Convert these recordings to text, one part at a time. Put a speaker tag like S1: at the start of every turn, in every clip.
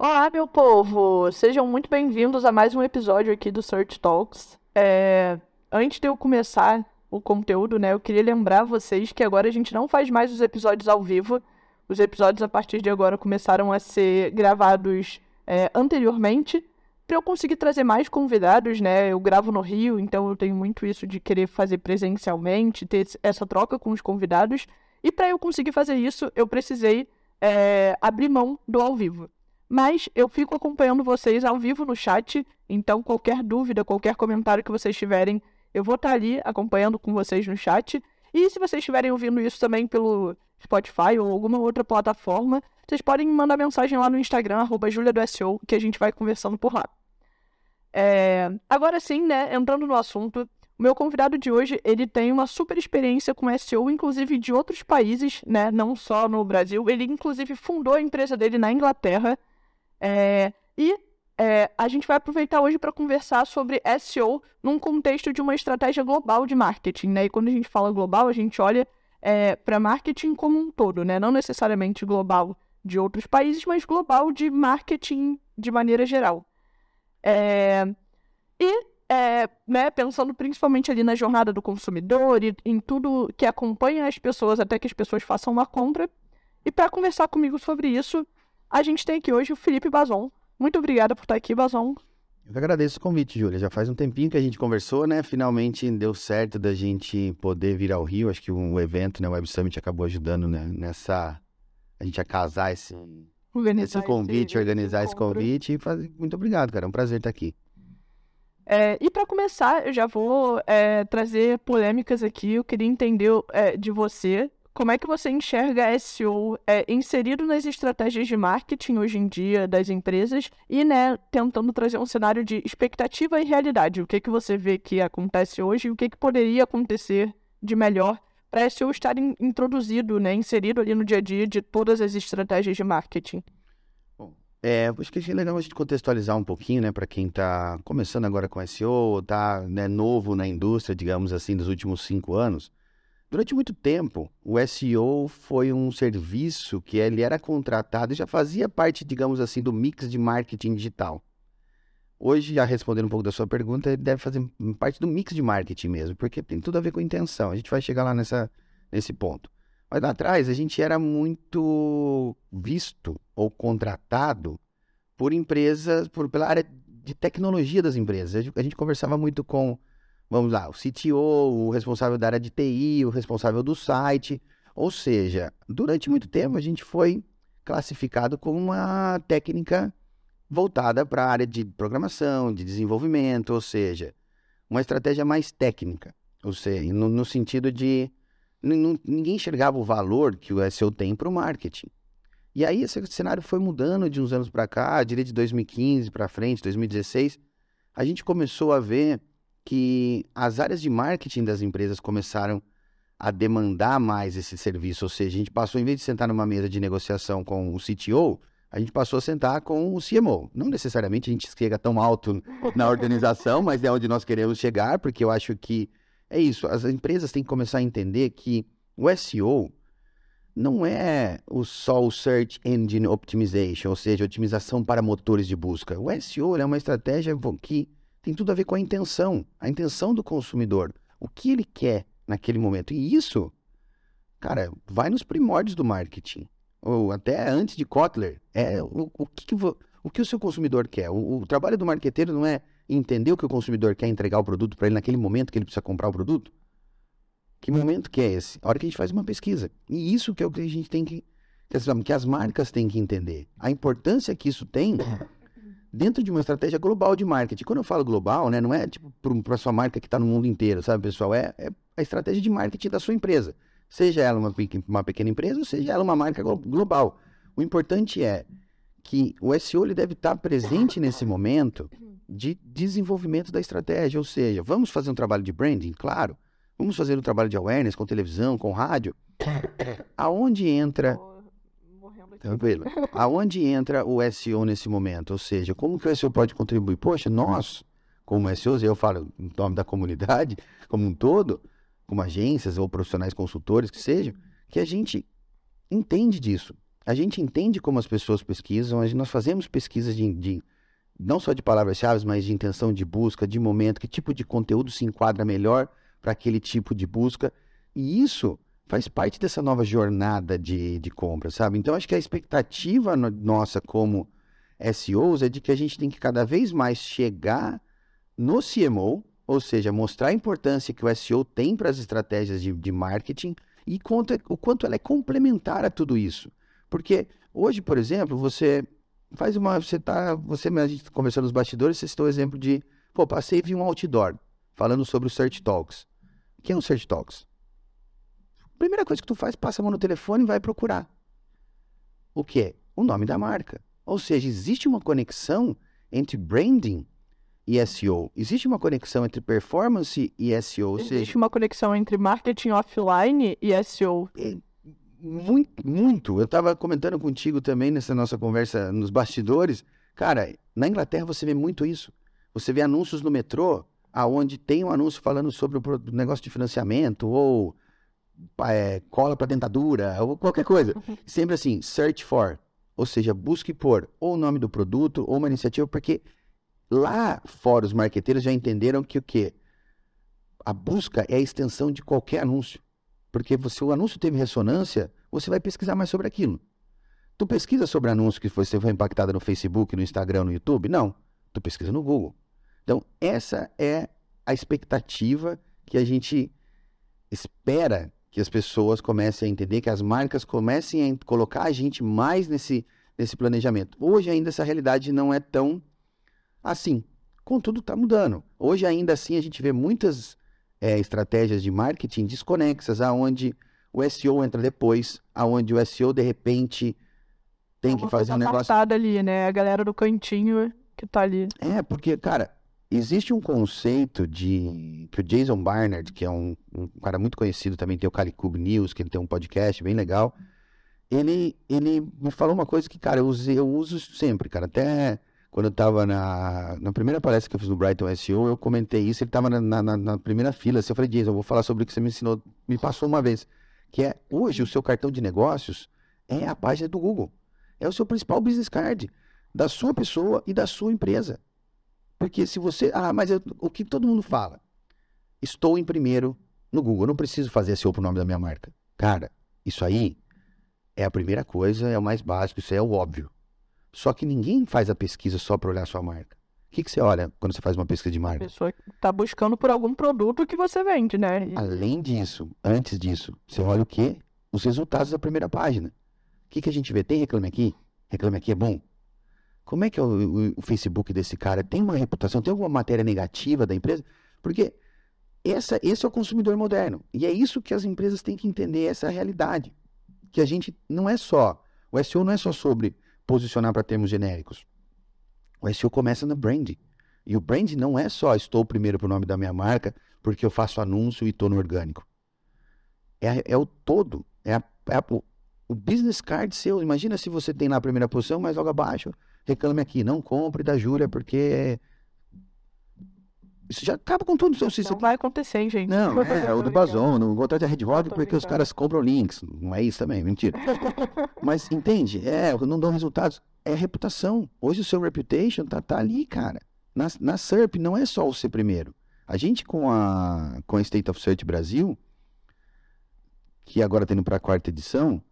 S1: Olá, meu povo! Sejam muito bem-vindos a mais um episódio aqui do Search Talks. É... Antes de eu começar o conteúdo, né, eu queria lembrar vocês que agora a gente não faz mais os episódios ao vivo. Os episódios a partir de agora começaram a ser gravados é, anteriormente para eu conseguir trazer mais convidados, né? Eu gravo no Rio, então eu tenho muito isso de querer fazer presencialmente, ter essa troca com os convidados. E para eu conseguir fazer isso, eu precisei é, abrir mão do ao vivo. Mas eu fico acompanhando vocês ao vivo no chat, então qualquer dúvida, qualquer comentário que vocês tiverem, eu vou estar ali acompanhando com vocês no chat. E se vocês estiverem ouvindo isso também pelo Spotify ou alguma outra plataforma, vocês podem me mandar mensagem lá no Instagram, arroba que a gente vai conversando por lá. É... Agora sim, né, entrando no assunto, o meu convidado de hoje, ele tem uma super experiência com SEO, inclusive de outros países, né, não só no Brasil. Ele, inclusive, fundou a empresa dele na Inglaterra. É... E é, a gente vai aproveitar hoje para conversar sobre SEO num contexto de uma estratégia global de marketing, né? E quando a gente fala global, a gente olha é, para marketing como um todo, né? Não necessariamente global de outros países, mas global de marketing de maneira geral. É, e, é, né, pensando principalmente ali na jornada do consumidor e em tudo que acompanha as pessoas até que as pessoas façam uma compra. E para conversar comigo sobre isso, a gente tem aqui hoje o Felipe Bazon, muito obrigada por estar aqui, Bazon.
S2: Eu que agradeço o convite, Júlia. Já faz um tempinho que a gente conversou, né? Finalmente deu certo da gente poder vir ao Rio. Acho que o evento, né, o Web Summit, acabou ajudando né, nessa. A gente a casar esse, esse convite, esse, organizar esse, esse convite. E fazer... Muito obrigado, cara. É um prazer estar aqui.
S1: É, e para começar, eu já vou é, trazer polêmicas aqui. Eu queria entender é, de você como é que você enxerga SEO é, inserido nas estratégias de marketing hoje em dia das empresas e, né, tentando trazer um cenário de expectativa e realidade? O que, que você vê que acontece hoje e o que, que poderia acontecer de melhor para SEO estar in, introduzido, né, inserido ali no dia a dia de todas as estratégias de marketing?
S2: Bom, é, acho que é legal a gente contextualizar um pouquinho, né, para quem está começando agora com SEO, está né, novo na indústria, digamos assim, dos últimos cinco anos. Durante muito tempo, o SEO foi um serviço que ele era contratado e já fazia parte, digamos assim, do mix de marketing digital. Hoje, já respondendo um pouco da sua pergunta, ele deve fazer parte do mix de marketing mesmo, porque tem tudo a ver com intenção. A gente vai chegar lá nessa, nesse ponto. Mas lá atrás, a gente era muito visto ou contratado por empresas, por, pela área de tecnologia das empresas. A gente conversava muito com vamos lá, o CTO, o responsável da área de TI, o responsável do site. Ou seja, durante muito tempo a gente foi classificado como uma técnica voltada para a área de programação, de desenvolvimento, ou seja, uma estratégia mais técnica, ou seja, no, no sentido de ninguém enxergava o valor que o SEO tem para o marketing. E aí esse cenário foi mudando de uns anos para cá, diria de 2015 para frente, 2016, a gente começou a ver que as áreas de marketing das empresas começaram a demandar mais esse serviço, ou seja, a gente passou, em vez de sentar numa mesa de negociação com o CTO, a gente passou a sentar com o CMO. Não necessariamente a gente chega tão alto na organização, mas é onde nós queremos chegar, porque eu acho que é isso. As empresas têm que começar a entender que o SEO não é o só o Search Engine Optimization, ou seja, otimização para motores de busca. O SEO é uma estratégia que tem tudo a ver com a intenção, a intenção do consumidor, o que ele quer naquele momento. E isso, cara, vai nos primórdios do marketing, ou até antes de Kotler. É o, o que, o que o seu consumidor quer. O, o trabalho do marqueteiro não é entender o que o consumidor quer entregar o produto para ele naquele momento que ele precisa comprar o produto. Que momento que é esse? A hora que a gente faz uma pesquisa. E isso que é o que a gente tem que que as marcas têm que entender. A importância que isso tem dentro de uma estratégia global de marketing. Quando eu falo global, né, não é tipo para sua marca que está no mundo inteiro, sabe, pessoal? É, é, a estratégia de marketing da sua empresa. Seja ela uma, uma pequena empresa, seja ela uma marca global. O importante é que o SEO ele deve estar presente nesse momento de desenvolvimento da estratégia. Ou seja, vamos fazer um trabalho de branding? Claro. Vamos fazer um trabalho de awareness com televisão, com rádio. Aonde entra Tranquilo. Aonde entra o SEO nesse momento? Ou seja, como que o SEO pode contribuir? Poxa, nós, como SEOs, eu falo em nome da comunidade como um todo, como agências ou profissionais consultores que sejam, que a gente entende disso. A gente entende como as pessoas pesquisam, gente, nós fazemos pesquisas de, de não só de palavras-chave, mas de intenção de busca, de momento, que tipo de conteúdo se enquadra melhor para aquele tipo de busca. E isso faz parte dessa nova jornada de, de compra, sabe? Então, acho que a expectativa no, nossa como SEOs é de que a gente tem que cada vez mais chegar no CMO, ou seja, mostrar a importância que o SEO tem para as estratégias de, de marketing e quanto, o quanto ela é complementar a tudo isso. Porque hoje, por exemplo, você faz uma. Você tá. Você a gente conversando nos bastidores, você citou o exemplo de. Pô, passei e vi um outdoor falando sobre o Search Talks. O que é um Search Talks? Primeira coisa que tu faz, passa a mão no telefone e vai procurar. O que é? O nome da marca. Ou seja, existe uma conexão entre branding e SEO. Existe uma conexão entre performance e SEO.
S1: Existe seja... uma conexão entre marketing offline e SEO.
S2: É, muito, muito. Eu estava comentando contigo também nessa nossa conversa nos bastidores. Cara, na Inglaterra você vê muito isso. Você vê anúncios no metrô, aonde tem um anúncio falando sobre o negócio de financiamento ou é, cola para dentadura ou qualquer coisa. Sempre assim, search for, ou seja, busque por ou o nome do produto ou uma iniciativa, porque lá fora os marqueteiros já entenderam que o quê? A busca é a extensão de qualquer anúncio. Porque se o anúncio teve ressonância, você vai pesquisar mais sobre aquilo. Tu pesquisa sobre anúncio que você foi impactado no Facebook, no Instagram, no YouTube? Não. Tu pesquisa no Google. Então, essa é a expectativa que a gente espera que as pessoas comecem a entender, que as marcas comecem a colocar a gente mais nesse, nesse planejamento. Hoje ainda essa realidade não é tão assim. Contudo, está mudando. Hoje ainda assim a gente vê muitas é, estratégias de marketing desconexas, aonde o SEO entra depois, aonde o SEO de repente tem que fazer um negócio.
S1: ali, né? A galera do cantinho que tá ali.
S2: É, porque, cara, existe um conceito de que o Jason Barnard, que é um, um cara muito conhecido, também tem o Calicube News, que ele tem um podcast bem legal. Ele, ele me falou uma coisa que, cara, eu, usei, eu uso sempre, cara. Até quando eu estava na, na primeira palestra que eu fiz no Brighton SEO, eu comentei isso, ele estava na, na, na, primeira fila, assim, eu falei, Jason, eu vou falar sobre o que você me ensinou, me passou uma vez, que é, hoje o seu cartão de negócios é a página do Google, é o seu principal business card, da sua pessoa e da sua empresa. Porque se você, ah, mas eu, o que todo mundo fala, estou em primeiro no Google, eu não preciso fazer SEO pro nome da minha marca. Cara, isso aí é a primeira coisa, é o mais básico, isso é o óbvio. Só que ninguém faz a pesquisa só para olhar a sua marca. O que, que você olha quando você faz uma pesquisa de marca?
S1: A pessoa está buscando por algum produto que você vende, né?
S2: Além disso, antes disso, você olha o quê? Os resultados da primeira página. O que, que a gente vê? Tem Reclame Aqui? Reclame Aqui é bom? Como é que é o, o, Facebook desse cara? Tem uma reputação? Tem alguma matéria negativa da empresa? Porque essa, esse é o consumidor moderno. E é isso que as empresas têm que entender, essa realidade. Que a gente não é só... O SEO não é só sobre posicionar para termos genéricos. O SEO começa no brand. E o brand não é só estou primeiro para o nome da minha marca, porque eu faço anúncio e estou no orgânico. É, é o todo. É, a, é a, o business card seu. Imagina se você tem na primeira posição, mas logo abaixo, reclame aqui, não compre da Júlia, porque isso já acaba com tudo.
S1: Não
S2: isso
S1: vai acontecer, gente.
S2: Não, é, o do Bazon, não vou atrás da Red Rock porque os caras compram links. Não é isso também, mentira. Mas entende? É, não dão resultados. É reputação. Hoje o seu reputation tá, tá ali, cara. Na, na SERP não é só o ser primeiro. A gente com a, com a State of Search Brasil, que agora está indo para a quarta edição,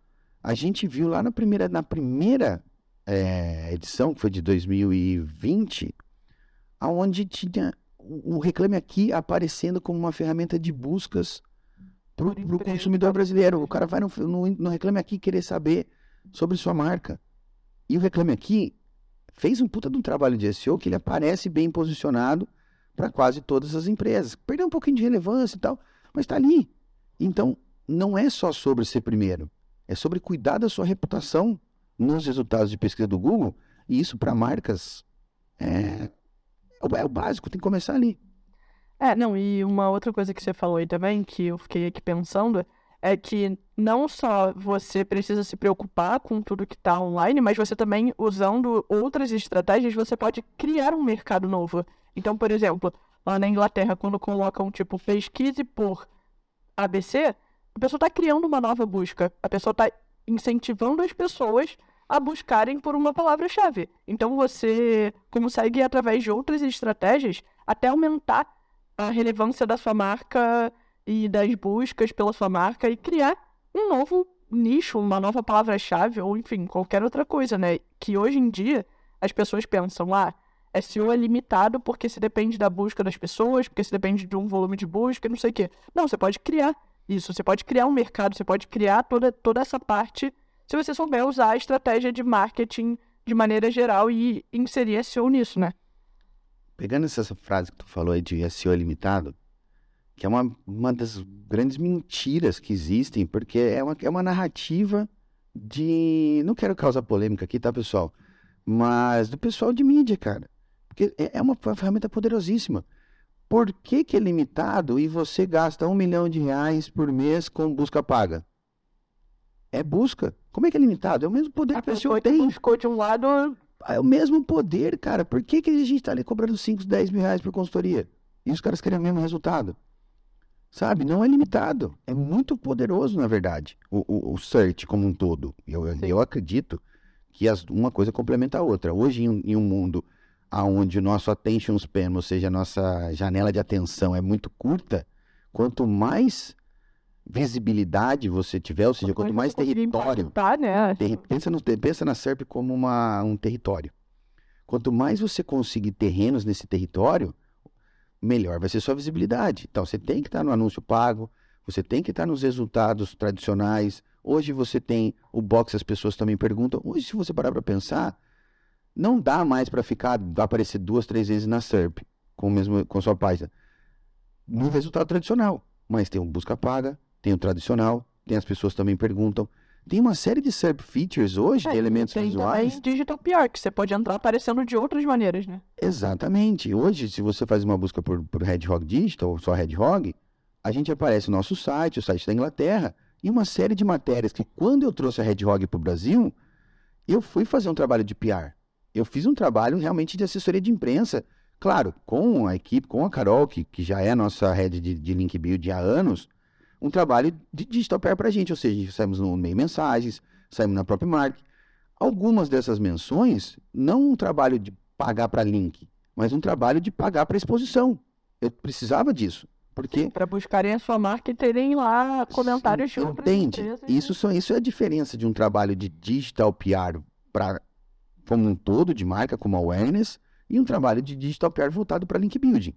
S2: a gente viu lá na primeira, na primeira é, edição, que foi de 2020, aonde tinha o Reclame Aqui aparecendo como uma ferramenta de buscas para o consumidor brasileiro. O cara vai no, no, no, Reclame Aqui querer saber sobre sua marca. E o Reclame Aqui fez um puta de um trabalho de SEO que ele aparece bem posicionado para quase todas as empresas. Perdeu um pouquinho de relevância e tal, mas está ali. Então, não é só sobre ser primeiro, é sobre cuidar da sua reputação nos resultados de pesquisa do Google. E isso para marcas é, é o básico, tem que começar ali.
S1: É, não, e uma outra coisa que você falou aí também, que eu fiquei aqui pensando, é que não só você precisa se preocupar com tudo que está online, mas você também, usando outras estratégias, você pode criar um mercado novo. Então, por exemplo, lá na Inglaterra, quando colocam, tipo, pesquise por ABC, a pessoa está criando uma nova busca. A pessoa está incentivando as pessoas a buscarem por uma palavra-chave. Então você consegue, através de outras estratégias, até aumentar a relevância da sua marca e das buscas pela sua marca e criar um novo nicho, uma nova palavra-chave, ou enfim, qualquer outra coisa, né? Que hoje em dia as pessoas pensam, ah, SEO é limitado porque se depende da busca das pessoas, porque se depende de um volume de busca, não sei o quê. Não, você pode criar isso, você pode criar um mercado, você pode criar toda, toda essa parte se você souber usar a estratégia de marketing de maneira geral e inserir SEO nisso, né?
S2: Pegando essa frase que tu falou aí de SEO limitado, que é uma, uma das grandes mentiras que existem, porque é uma, é uma narrativa de. Não quero causar polêmica aqui, tá, pessoal? Mas do pessoal de mídia, cara. Porque é, é uma ferramenta poderosíssima. Por que, que é limitado e você gasta um milhão de reais por mês com busca paga? É busca. Como é que é limitado? É o mesmo poder
S1: a
S2: que o senhor tem.
S1: buscou de um lado.
S2: É o mesmo poder, cara. Por que, que a gente está ali cobrando 5, 10 mil reais por consultoria? E os caras querem o mesmo resultado. Sabe? Não é limitado. É muito poderoso, na verdade, o, o, o search como um todo. Eu, eu acredito que as, uma coisa complementa a outra. Hoje, em, em um mundo onde o nosso attention span, ou seja, a nossa janela de atenção é muito curta, quanto mais visibilidade você tiver, ou seja, quanto mais território.
S1: Né?
S2: Ter, pensa, no, pensa na SERP como uma, um território. Quanto mais você conseguir terrenos nesse território, melhor vai ser sua visibilidade. Então, você tem que estar no anúncio pago, você tem que estar nos resultados tradicionais. Hoje você tem o box, as pessoas também perguntam. Hoje, se você parar para pensar, não dá mais para ficar, aparecer duas, três vezes na SERP com, o mesmo, com a sua página. No resultado tradicional. Mas tem um busca paga, tem o tradicional, tem as pessoas também perguntam. Tem uma série de SERP features hoje,
S1: é,
S2: de elementos
S1: tem
S2: visuais.
S1: Tem digital PR, que você pode entrar aparecendo de outras maneiras, né?
S2: Exatamente. Hoje, se você faz uma busca por, por Hedgehog Digital, ou só Hedgehog, a gente aparece no nosso site, o site da Inglaterra, e uma série de matérias que, quando eu trouxe a Hedgehog para o Brasil, eu fui fazer um trabalho de PR. Eu fiz um trabalho realmente de assessoria de imprensa, claro, com a equipe, com a Carol, que, que já é a nossa head de, de link build há anos, um trabalho de digital PR para a gente, ou seja, saímos no meio mensagens, saímos na própria marca. Algumas dessas menções, não um trabalho de pagar para link, mas um trabalho de pagar para exposição. Eu precisava disso. Porque...
S1: Para buscarem a sua marca e terem lá comentários
S2: Sim, de Entende? Empresas, isso, só, isso é a diferença de um trabalho de digital PR para como um todo de marca, como awareness, e um trabalho de digital PR voltado para link building.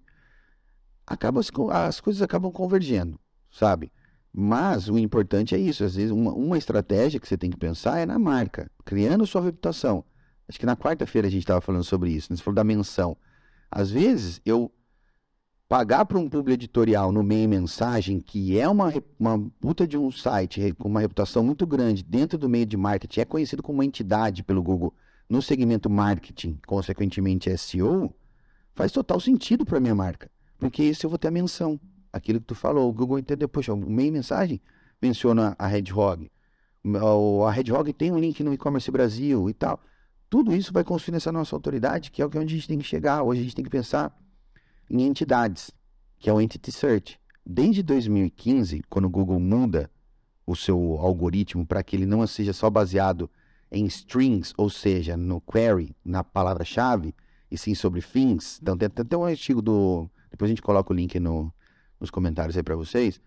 S2: Acaba, as coisas acabam convergendo sabe? Mas o importante é isso. Às vezes, uma, uma estratégia que você tem que pensar é na marca, criando sua reputação. Acho que na quarta-feira a gente estava falando sobre isso, né? você falou da menção. Às vezes, eu pagar para um público editorial no meio mensagem, que é uma, uma puta de um site com uma reputação muito grande dentro do meio de marketing, é conhecido como uma entidade pelo Google no segmento marketing, consequentemente SEO, faz total sentido para minha marca, porque isso eu vou ter a menção aquilo que tu falou, o Google entendeu, poxa, o meio mensagem menciona a Hedgehog, a Hedgehog tem um link no e-commerce Brasil e tal. Tudo isso vai construir essa nossa autoridade, que é o que a gente tem que chegar. Hoje a gente tem que pensar em entidades, que é o Entity Search. Desde 2015, quando o Google muda o seu algoritmo para que ele não seja só baseado em strings, ou seja, no query, na palavra-chave, e sim sobre fins. Então tem até um artigo do. Depois a gente coloca o link no, nos comentários aí para vocês,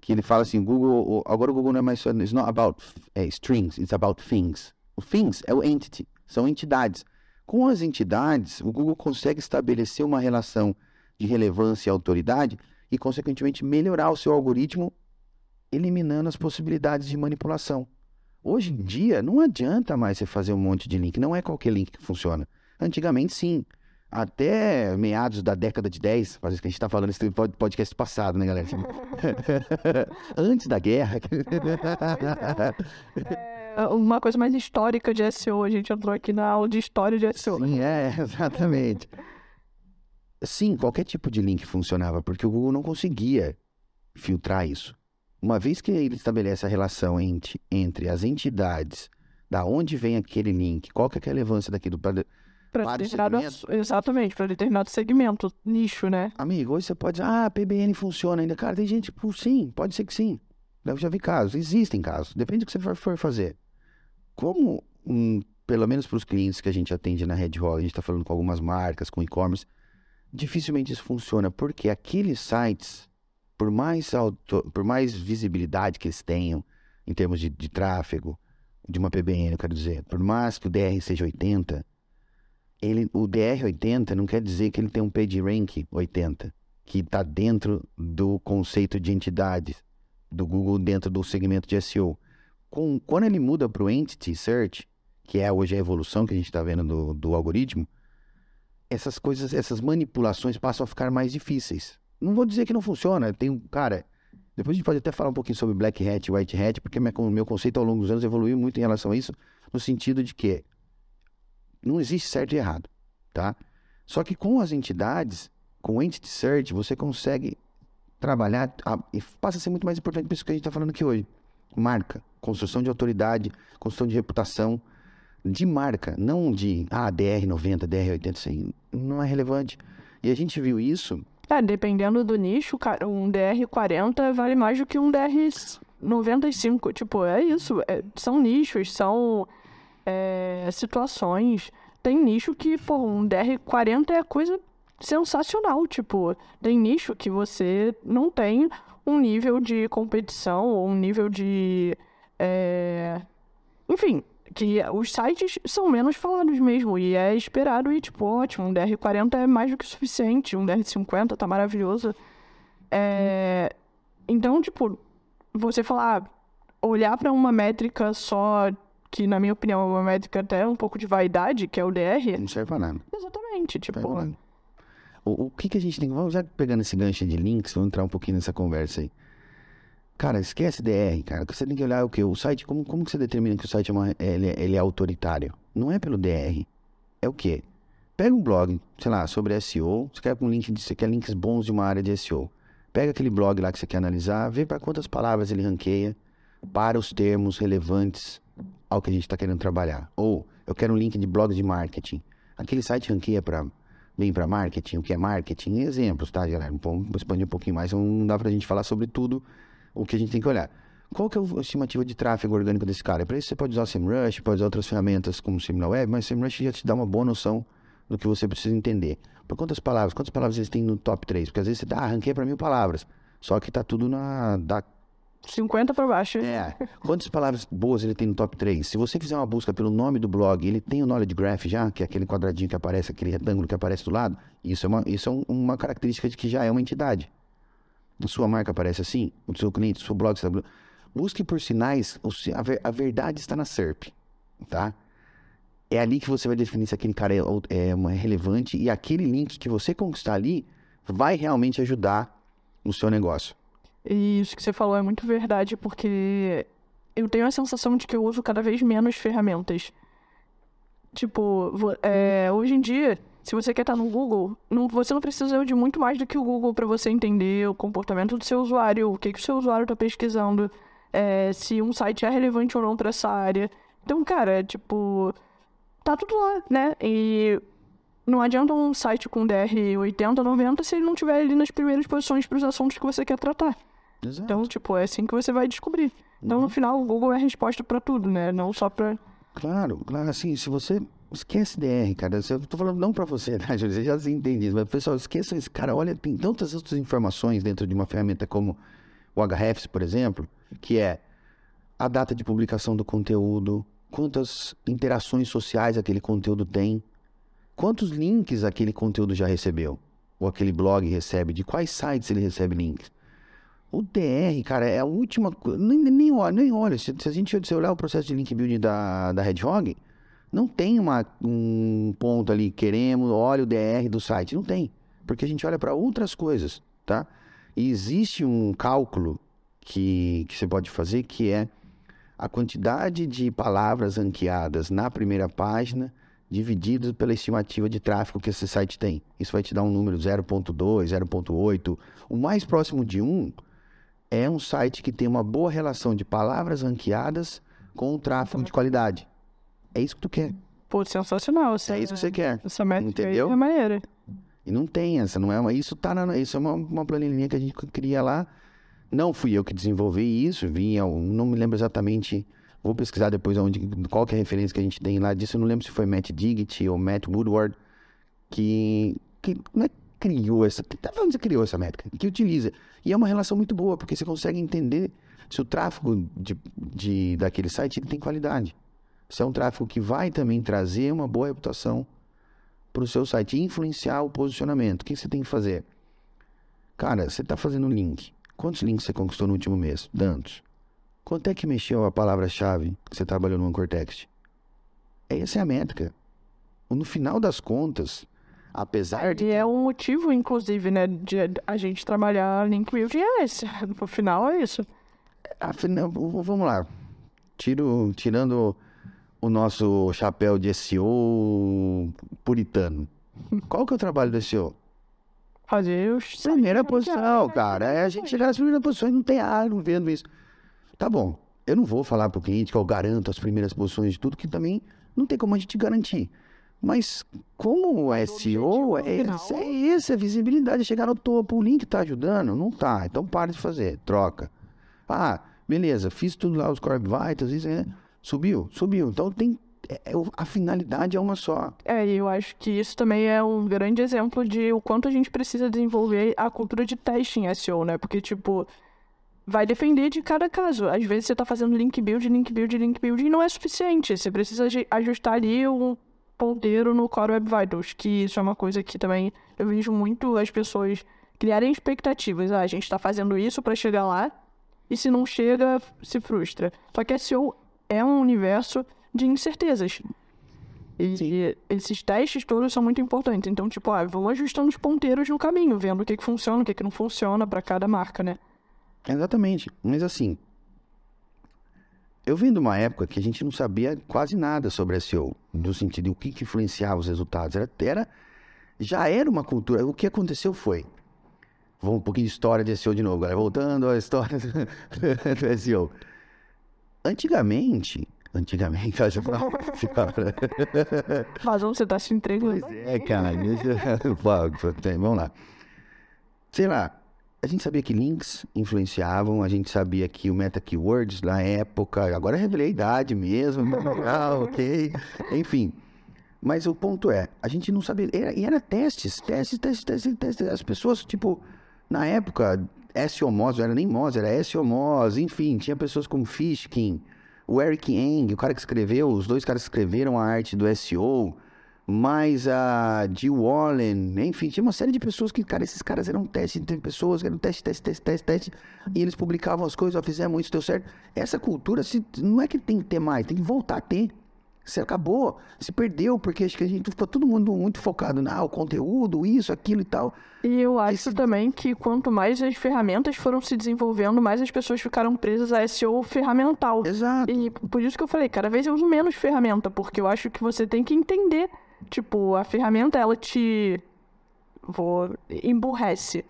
S2: que ele fala assim, Google, agora o Google não é mais it's not about é, strings, it's about things. O things é o entity, são entidades. Com as entidades, o Google consegue estabelecer uma relação de relevância e autoridade e, consequentemente, melhorar o seu algoritmo, eliminando as possibilidades de manipulação. Hoje em dia, não adianta mais você fazer um monte de link, não é qualquer link que funciona. Antigamente, sim até meados da década de 10, parece que a gente está falando esse podcast passado, né, galera? Antes da guerra.
S1: é, uma coisa mais histórica de SEO, a gente entrou aqui na aula de história de SEO.
S2: Sim, é, exatamente. Sim, qualquer tipo de link funcionava, porque o Google não conseguia filtrar isso. Uma vez que ele estabelece a relação entre, entre as entidades, da onde vem aquele link, qual que é a relevância daquilo para
S1: para determinado exatamente para determinado segmento nicho né?
S2: Amigo hoje você pode dizer, ah PBN funciona ainda. Cara tem gente tipo sim pode ser que sim. Eu já vi casos, existem casos, depende do que você for fazer. Como, um, pelo menos para os clientes que a gente atende na Red Hall, a gente está falando com algumas marcas, com e-commerce, dificilmente isso funciona, porque aqueles sites, por mais, auto, por mais visibilidade que eles tenham em termos de, de tráfego, de uma PBN, eu quero dizer, por mais que o DR seja 80, ele, o DR 80 não quer dizer que ele tem um PageRank 80, que está dentro do conceito de entidades do Google dentro do segmento de SEO. Com, quando ele muda para o Entity Search, que é hoje a evolução que a gente está vendo do, do algoritmo, essas coisas, essas manipulações passam a ficar mais difíceis. Não vou dizer que não funciona, tem um cara. Depois a gente pode até falar um pouquinho sobre Black Hat White Hat, porque o meu conceito ao longo dos anos evoluiu muito em relação a isso, no sentido de que não existe certo e errado, tá? Só que com as entidades, com o Entity Search, você consegue trabalhar a, e passa a ser muito mais importante para isso que a gente está falando aqui hoje. Marca, construção de autoridade, construção de reputação, de marca, não de ah, DR90, DR80, assim, não é relevante. E a gente viu isso.
S1: É, dependendo do nicho, um DR40 vale mais do que um DR95. Tipo, é isso. É, são nichos, são é, situações. Tem nicho que, pô, um DR40 é coisa sensacional. Tipo, tem nicho que você não tem um nível de competição ou um nível de. É... Enfim, que os sites são menos falados mesmo. E é esperado e, tipo, ótimo. Um DR40 é mais do que suficiente. Um DR50 tá maravilhoso. É... Então, tipo, você falar, olhar para uma métrica só, que na minha opinião é uma métrica até um pouco de vaidade, que é o DR.
S2: Não serve pra nada.
S1: Exatamente, tipo.
S2: O, o que, que a gente tem. Vamos já pegando esse gancho de links, vamos entrar um pouquinho nessa conversa aí. Cara, esquece DR, cara. Você tem que olhar o que? O site, como, como que você determina que o site é, uma, ele, é, ele é autoritário? Não é pelo DR. É o quê? Pega um blog, sei lá, sobre SEO. Você quer um link de, você quer links bons de uma área de SEO. Pega aquele blog lá que você quer analisar, vê para quantas palavras ele ranqueia para os termos relevantes ao que a gente está querendo trabalhar. Ou eu quero um link de blog de marketing. Aquele site ranqueia para bem para marketing, o que é marketing, exemplos, tá, galera? Vamos expandir um pouquinho mais, não dá para a gente falar sobre tudo o que a gente tem que olhar. Qual que é a estimativa de tráfego orgânico desse cara? Para isso você pode usar o SEMrush, pode usar outras ferramentas como o SimilarWeb, mas o SEMrush já te dá uma boa noção do que você precisa entender. Por quantas palavras? Quantas palavras eles têm no top 3? Porque às vezes você dá, ah, arranquei para mil palavras. Só que tá tudo na da
S1: 50 para baixo.
S2: É. Quantas palavras boas ele tem no top 3? Se você fizer uma busca pelo nome do blog, ele tem o knowledge graph já, que é aquele quadradinho que aparece, aquele retângulo que aparece do lado. Isso é uma, isso é uma característica de que já é uma entidade. Sua marca aparece assim, o seu cliente, o seu blog, sabe? Busque por sinais, a, ver, a verdade está na SERP, tá? É ali que você vai definir se aquele cara é, é, relevante e aquele link que você conquistar ali vai realmente ajudar no seu negócio.
S1: E isso que você falou é muito verdade, porque eu tenho a sensação de que eu uso cada vez menos ferramentas. Tipo, é, hoje em dia, se você quer estar no Google, não, você não precisa de muito mais do que o Google para você entender o comportamento do seu usuário, o que, que o seu usuário está pesquisando, é, se um site é relevante ou não para essa área. Então, cara, tipo, tá tudo lá, né? E não adianta um site com DR 80, 90 se ele não tiver ali nas primeiras posições para os assuntos que você quer tratar. Exato. Então, tipo, é assim que você vai descobrir. Então, uhum. no final, o Google é a resposta para tudo, né? Não só para.
S2: Claro, claro, assim, se você. Esquece DR, cara. Eu tô falando não para você, tá, Júlio? Você já entende isso. Mas, pessoal, esqueça isso. Cara, olha, tem tantas outras informações dentro de uma ferramenta como o Ahrefs, por exemplo, que é a data de publicação do conteúdo, quantas interações sociais aquele conteúdo tem, quantos links aquele conteúdo já recebeu, ou aquele blog recebe, de quais sites ele recebe links. O DR, cara, é a última coisa. Nem, nem, olha, nem olha. Se, se a gente se olhar o processo de link building da, da Hedgehog, não tem uma, um ponto ali, queremos, olha o DR do site. Não tem. Porque a gente olha para outras coisas, tá? E existe um cálculo que, que você pode fazer que é a quantidade de palavras ranqueadas na primeira página dividido pela estimativa de tráfego que esse site tem. Isso vai te dar um número 0.2, 0.8. O mais próximo de 1 é um site que tem uma boa relação de palavras ranqueadas com o tráfego de qualidade. É isso que tu quer.
S1: Pô, sensacional.
S2: é isso que você quer.
S1: Essa métrica entendeu? é maneira.
S2: E não tem essa, não é uma. Isso tá na, isso é uma, uma planilhinha que a gente cria lá. Não fui eu que desenvolvi isso, vinha, não me lembro exatamente, vou pesquisar depois onde, qual que é a referência que a gente tem lá disso, eu não lembro se foi Matt Diggity ou Matt Woodward, que, que não é criou essa, tá falando que criou essa métrica, que utiliza. E é uma relação muito boa, porque você consegue entender se o tráfego de, de, daquele site tem qualidade. Se é um tráfego que vai também trazer uma boa reputação para o seu site, influenciar o posicionamento. O que você tem que fazer? Cara, você está fazendo link. Quantos links você conquistou no último mês? Tantos. Quanto é que mexeu a palavra-chave que você trabalhou no Anchor Text? Essa é a métrica. No final das contas, apesar de...
S1: E é um motivo, inclusive, né, de a gente trabalhar link building é esse. No final é isso.
S2: Afinal, vamos lá. Tiro, tirando o nosso chapéu de SEO puritano. Qual que é o trabalho do SEO?
S1: Fazer os...
S2: Primeira posição, cara. É a gente chegar nas primeiras posições, não tem ar, não vendo isso. Tá bom, eu não vou falar pro cliente que eu garanto as primeiras posições de tudo, que também não tem como a gente garantir. Mas como o SEO, é, é isso, é visibilidade, chegar no topo, o link tá ajudando? Não tá, então para de fazer, troca. Ah, beleza, fiz tudo lá, os Core Vitals, isso, né? Subiu, subiu. Então tem, é, é a finalidade é uma só.
S1: É, e eu acho que isso também é um grande exemplo de o quanto a gente precisa desenvolver a cultura de teste em SEO, né? Porque, tipo, vai depender de cada caso. Às vezes você está fazendo link build, link build, link build e não é suficiente. Você precisa ajustar ali um ponteiro no Core Web Vitals, que isso é uma coisa que também eu vejo muito as pessoas criarem expectativas. Ah, a gente está fazendo isso para chegar lá e se não chega, se frustra. Só que SEO é um universo de incertezas. E esses testes todos são muito importantes. Então, tipo, ah, vamos ajustando os ponteiros no caminho, vendo o que, que funciona, o que, que não funciona para cada marca, né?
S2: Exatamente. Mas assim, eu vim de uma época que a gente não sabia quase nada sobre SEO, no sentido de o que, que influenciava os resultados. Era, era, já era uma cultura. O que aconteceu foi. Vamos um pouquinho de história de SEO de novo, agora voltando à história do SEO. Antigamente, antigamente, acho que
S1: Mas você tá se entregando.
S2: Pois é, cara. Vamos lá. Sei lá, a gente sabia que links influenciavam, a gente sabia que o meta keywords na época, agora revelei a idade mesmo, legal, ok, enfim. Mas o ponto é, a gente não sabia, era, e era testes, testes, testes, testes, testes. As pessoas, tipo, na época, SEOMOS, não era nem MOS, era SEOMOS, enfim, tinha pessoas como Fishkin, o Eric Eng, o cara que escreveu, os dois caras que escreveram a arte do SEO, mais a Jill Wallen, enfim, tinha uma série de pessoas que, cara, esses caras eram testes, tem pessoas que eram teste, teste, teste, teste, teste, e eles publicavam as coisas, ó, fizemos isso, deu certo. Essa cultura, se, não é que tem que ter mais, tem que voltar a ter. Você acabou, se perdeu, porque acho que a gente ficou todo mundo muito focado na ah, o conteúdo, isso, aquilo e tal.
S1: E eu acho Esse... também que quanto mais as ferramentas foram se desenvolvendo, mais as pessoas ficaram presas a SEO ferramental.
S2: Exato.
S1: E por isso que eu falei, cada vez eu uso menos ferramenta, porque eu acho que você tem que entender Tipo, a ferramenta, ela te. Vou. emburrece.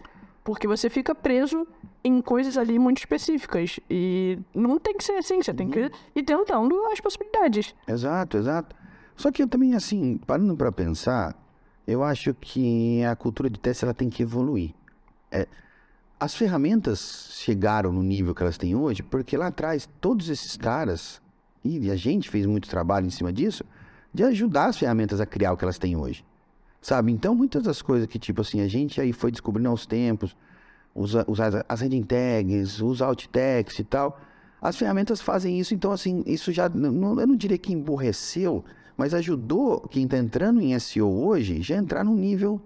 S1: Porque você fica preso em coisas ali muito específicas. E não tem que ser assim, você tem que uhum. ir tentando as possibilidades.
S2: Exato, exato. Só que eu também, assim, parando para pensar, eu acho que a cultura de teste ela tem que evoluir. É, as ferramentas chegaram no nível que elas têm hoje porque lá atrás todos esses caras, e a gente fez muito trabalho em cima disso, de ajudar as ferramentas a criar o que elas têm hoje. Sabe? Então, muitas das coisas que, tipo assim, a gente aí foi descobrindo aos tempos, usar usa as heading tags, usar alt text e tal, as ferramentas fazem isso, então, assim, isso já, não, eu não diria que emborreceu, mas ajudou quem está entrando em SEO hoje já entrar num nível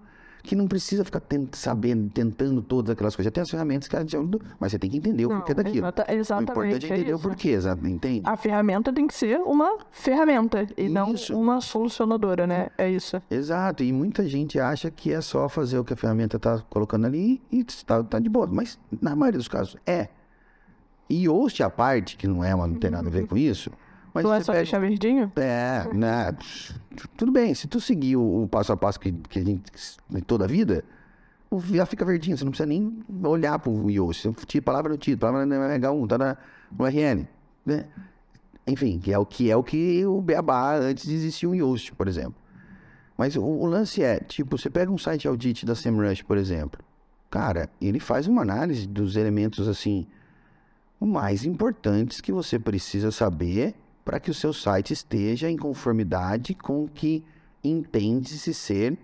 S2: que não precisa ficar sabendo, tentando todas aquelas coisas. Até as ferramentas que ajudam, mas você tem que entender não, o porquê daquilo.
S1: Exata, exatamente.
S2: O importante é entender é o porquê, entende?
S1: A ferramenta tem que ser uma ferramenta e isso. não uma solucionadora, né? É isso.
S2: Exato. E muita gente acha que é só fazer o que a ferramenta está colocando ali e está tá de boa. Mas na maioria dos casos é. E host à parte, que não é uma, não tem nada a ver com isso,
S1: mas não é só pega... verdinho?
S2: É, né? Tudo bem, se tu seguir o, o passo a passo que, que a gente. toda a vida, já fica verdinho, você não precisa nem olhar pro Yoast. Tira palavra no título, palavra no H1, tá na, no RN. Né? Enfim, que é o que é o que o Beabá antes de existir um Yoast, por exemplo. Mas o, o, lance é, tipo, você pega um site audit da SEMrush, por exemplo. cara, ele faz uma análise dos elementos assim mais importantes que você precisa saber para que o seu site esteja em conformidade com o que entende-se ser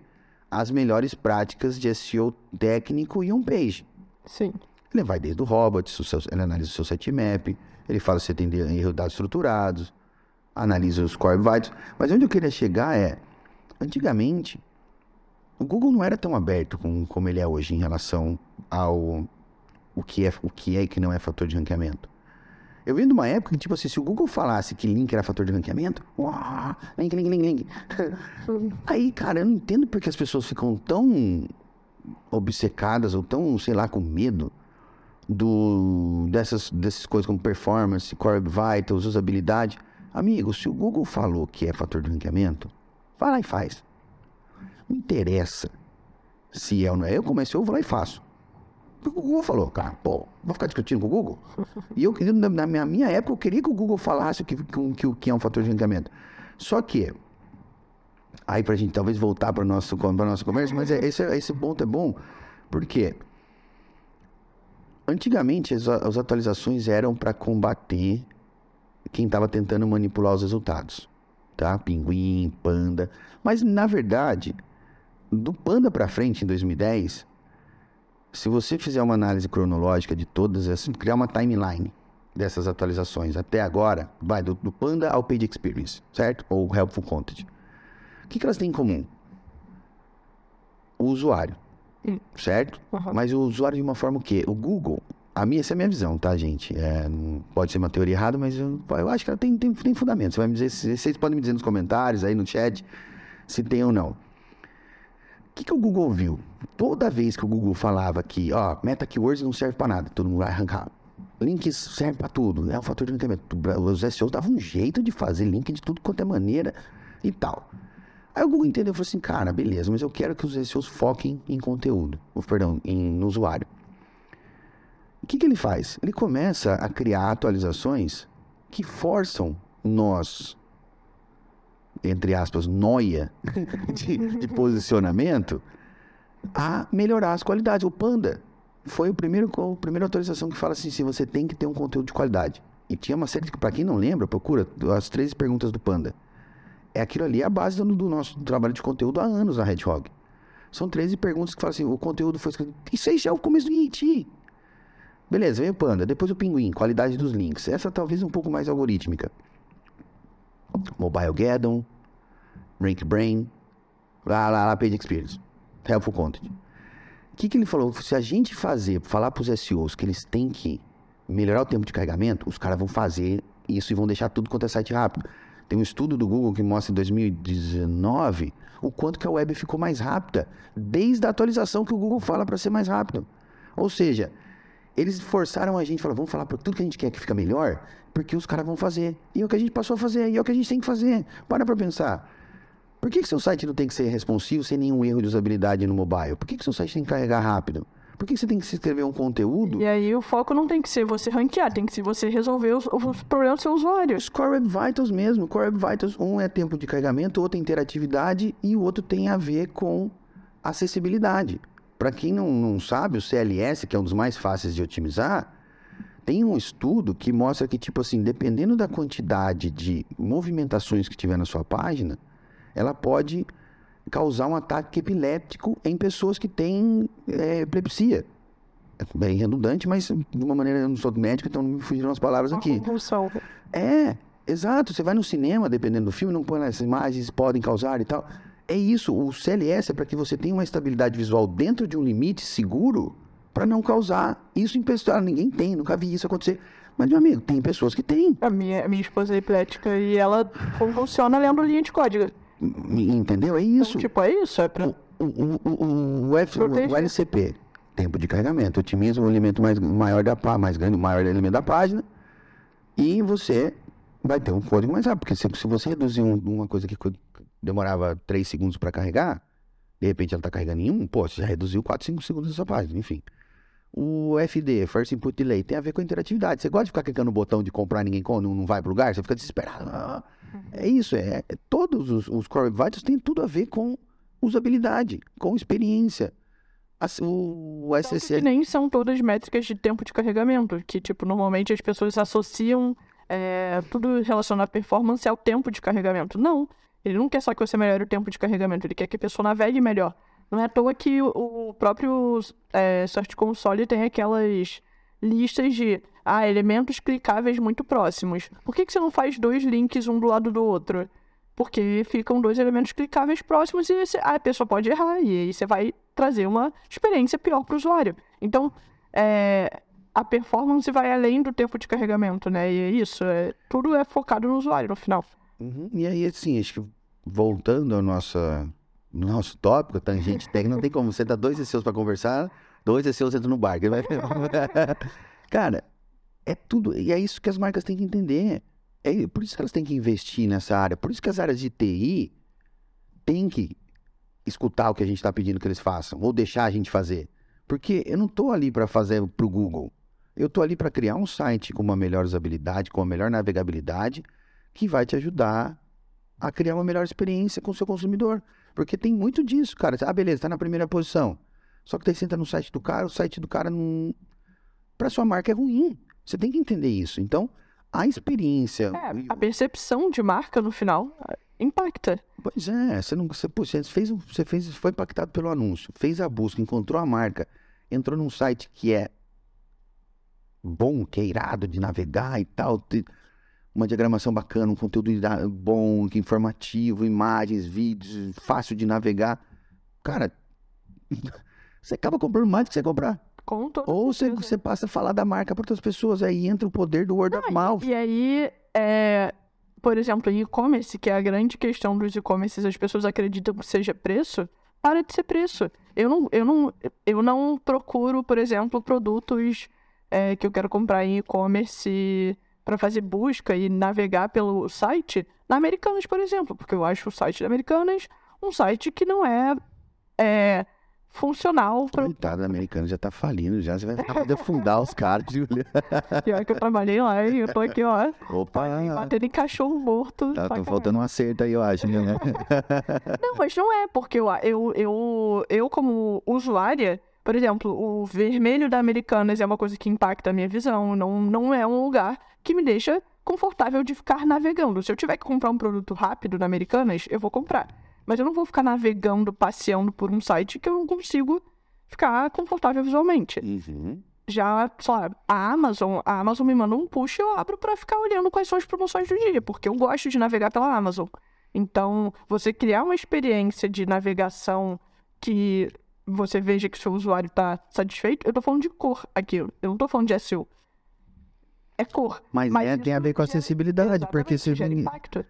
S2: as melhores práticas de SEO técnico e on-page.
S1: Sim.
S2: Ele vai desde o robots, ele analisa o seu sitemap, ele fala se você tem erro de dados estruturados, analisa os core vitals. Mas onde eu queria chegar é, antigamente, o Google não era tão aberto com, como ele é hoje em relação ao o que é o que é e que não é fator de ranqueamento. Eu venho de uma época que, tipo assim, se o Google falasse que link era fator de ranqueamento, uau, link, link, link, link. Aí, cara, eu não entendo porque as pessoas ficam tão obcecadas ou tão, sei lá, com medo do, dessas, dessas coisas como performance, core vitals, usabilidade. Amigo, se o Google falou que é fator de ranqueamento, vai lá e faz. Não interessa se é ou não é. Eu comecei, eu vou lá e faço. O Google falou, cara, pô, vou ficar discutindo com o Google? E eu queria, na minha, minha época, eu queria que o Google falasse que, que, que, que é um fator de ranqueamento. Só que, aí pra gente talvez voltar para o nosso, nosso comércio, mas é, esse, esse ponto é bom, porque antigamente as, as atualizações eram para combater quem estava tentando manipular os resultados, tá? Pinguim, Panda, mas na verdade, do Panda para frente em 2010, se você fizer uma análise cronológica de todas essas, criar uma timeline dessas atualizações até agora, vai do, do Panda ao Page Experience, certo? Ou Helpful Content. O que, que elas têm em comum? O usuário, hum. certo? Uhum. Mas o usuário de uma forma o quê? O Google, a minha, essa é a minha visão, tá, gente? É, pode ser uma teoria errada, mas eu, eu acho que ela tem, tem, tem fundamento. Você vai me dizer, vocês podem me dizer nos comentários, aí no chat, se tem ou não. Que, que o Google viu? Toda vez que o Google falava que, ó, meta keywords não serve para nada, todo mundo vai arrancar. Links serve para tudo, é um fator de ranqueamento. Os SEOs davam um jeito de fazer link de tudo quanto é maneira e tal. Aí o Google entendeu e falou assim, cara, beleza, mas eu quero que os SEOs foquem em conteúdo, ou, perdão, em, no usuário. O que, que ele faz? Ele começa a criar atualizações que forçam nós, entre aspas, noia de, de posicionamento, a melhorar as qualidades. O Panda foi o primeiro, a primeira atualização que fala assim, se você tem que ter um conteúdo de qualidade. E tinha uma série, para quem não lembra, procura as três perguntas do Panda. É aquilo ali, a base do, do nosso trabalho de conteúdo há anos na Hedgehog. São 13 perguntas que falam assim, o conteúdo foi escrito... Isso aí já é o começo do IT. Beleza, veio o Panda, depois o Pinguim, qualidade dos links. Essa talvez um pouco mais algorítmica. Mobile Gaddon, Rank Brain, lá, lá, lá, Page Experience. Helpful Content. O que, que ele falou? Se a gente fazer, falar para os SEOs que eles têm que melhorar o tempo de carregamento, os caras vão fazer isso e vão deixar tudo quanto é site rápido. Tem um estudo do Google que mostra em 2019 o quanto que a web ficou mais rápida, desde a atualização que o Google fala para ser mais rápido. Ou seja, eles forçaram a gente, falaram, vamos falar para tudo que a gente quer que fica melhor, porque os caras vão fazer. E é o que a gente passou a fazer, e é o que a gente tem que fazer. Para para pensar. Por que, que seu site não tem que ser responsivo sem nenhum erro de usabilidade no mobile? Por que, que seu site tem que carregar rápido? Por que você tem que escrever um conteúdo?
S1: E aí o foco não tem que ser você ranquear, tem que ser você resolver os, os problemas do seu usuário.
S2: Os Core Web Vitals mesmo. Core Web Vitals, um é tempo de carregamento, outro é interatividade e o outro tem a ver com acessibilidade. Para quem não, não sabe, o CLS, que é um dos mais fáceis de otimizar, tem um estudo que mostra que, tipo assim, dependendo da quantidade de movimentações que tiver na sua página, ela pode causar um ataque epiléptico em pessoas que têm é, epilepsia. É bem redundante, mas de uma maneira, eu não sou médico, então não me fugiram as palavras aqui.
S1: Compulsão.
S2: É, exato. Você vai no cinema, dependendo do filme, não põe essas imagens podem causar e tal. É isso. O CLS é para que você tenha uma estabilidade visual dentro de um limite seguro para não causar isso em pessoas. Ninguém tem, nunca vi isso acontecer. Mas, meu amigo, tem pessoas que têm.
S1: A minha, a minha esposa é epilética e ela funciona lendo linha de código.
S2: Entendeu? É isso.
S1: Tipo, é isso. É pra...
S2: o, o, o, o, F, o LCP, tempo de carregamento, otimiza o elemento mais maior da página, mais grande, maior elemento da página, e você vai ter um código mais rápido. Porque se, se você reduzir um, uma coisa que demorava 3 segundos para carregar, de repente ela está carregando em um, pô, você já reduziu 4, 5 segundos dessa página, enfim. O FD, First Input Delay, tem a ver com a interatividade. Você gosta de ficar clicando no botão de comprar, ninguém não, não vai pro lugar, você fica desesperado. Ah, é isso, é, é todos os, os Core Vitals têm tudo a ver com usabilidade, com experiência. o, o
S1: Tanto que
S2: SSL.
S1: nem são todas métricas de tempo de carregamento, que, tipo, normalmente as pessoas associam é, tudo relacionado à performance ao tempo de carregamento. Não. Ele não quer só que você melhore o tempo de carregamento, ele quer que a pessoa navegue melhor. Não é à toa que o, próprio é, Search Console tem aquelas listas de ah, elementos clicáveis muito próximos. Por que, que você não faz dois links um do lado do outro? Porque ficam dois elementos clicáveis próximos e você- a pessoa pode errar. E aí você vai trazer uma experiência pior para o usuário. Então, é, a performance vai além do tempo de carregamento, né? E é isso. é- tudo é focado no usuário no final.
S2: Uhum. E aí, assim, acho que voltando ao nosso, no nosso tópico, tangente técnica, não tem como. Você dá dois seus para conversar, dois seus entra no bar. que vai- Cara, é tudo. E é isso que as marcas têm que entender. É por isso que elas têm que investir nessa área. Por isso que as áreas de TI têm que escutar o que a gente está pedindo que eles façam, ou deixar a gente fazer. Porque eu não estou ali para fazer para o Google. Eu estou ali para criar um site com uma melhor usabilidade, com uma melhor navegabilidade, que vai te ajudar a criar uma melhor experiência com o seu consumidor. Porque tem muito disso, cara. Ah, beleza, tá na primeira posição. Só que daí você entra no site do cara, o site do cara não. Para sua marca é ruim. Você tem que entender isso. Então, a experiência.
S1: É, a percepção de marca no final impacta.
S2: Pois é, você não. Você, pô, você fez, você fez, foi impactado pelo anúncio, fez a busca, encontrou a marca, entrou num site que é bom, que é irado de navegar e tal, te- uma diagramação bacana, um conteúdo bom, informativo, imagens, vídeos, fácil de navegar. Cara, você acaba comprando mais do que você comprar.
S1: Com toda
S2: Ou você, você passa a falar da marca para outras pessoas, aí entra o poder do word of mouth.
S1: E aí, é, por exemplo, em e-commerce, que é a grande questão dos e-commerces, as pessoas acreditam que seja preço, para de ser preço. Eu não, eu não, eu não procuro, por exemplo, produtos é, que eu quero comprar em e-commerce para fazer busca e navegar pelo site na Americanas, por exemplo, porque eu acho o site da Americanas um site que não é, é funcional para
S2: Coitado da americana, já tá falindo, já você vai poder fundar os caras, Julia.
S1: pior que eu trabalhei lá e eu tô aqui, ó,
S2: Opa,
S1: batendo em cachorro morto.
S2: tá,
S1: pra
S2: tô faltando um acerto aí, eu acho, né?
S1: Não, mas não é, porque eu, eu, eu, eu como usuária, por exemplo, o vermelho da Americanas é uma coisa que impacta a minha visão, não, não é um lugar que me deixa confortável de ficar navegando. Se eu tiver que comprar um produto rápido na Americanas, eu vou comprar. Mas eu não vou ficar navegando, passeando por um site que eu não consigo ficar confortável visualmente.
S2: Uhum.
S1: Já, sei lá, a Amazon, a Amazon me manda um push e eu abro pra ficar olhando quais são as promoções do dia, porque eu gosto de navegar pela Amazon. Então, você criar uma experiência de navegação que você veja que seu usuário tá satisfeito, eu tô falando de cor aqui, eu não tô falando de SEO. É cor.
S2: Mas, é, tem a ver com a acessibilidade, porque
S1: gera impacto.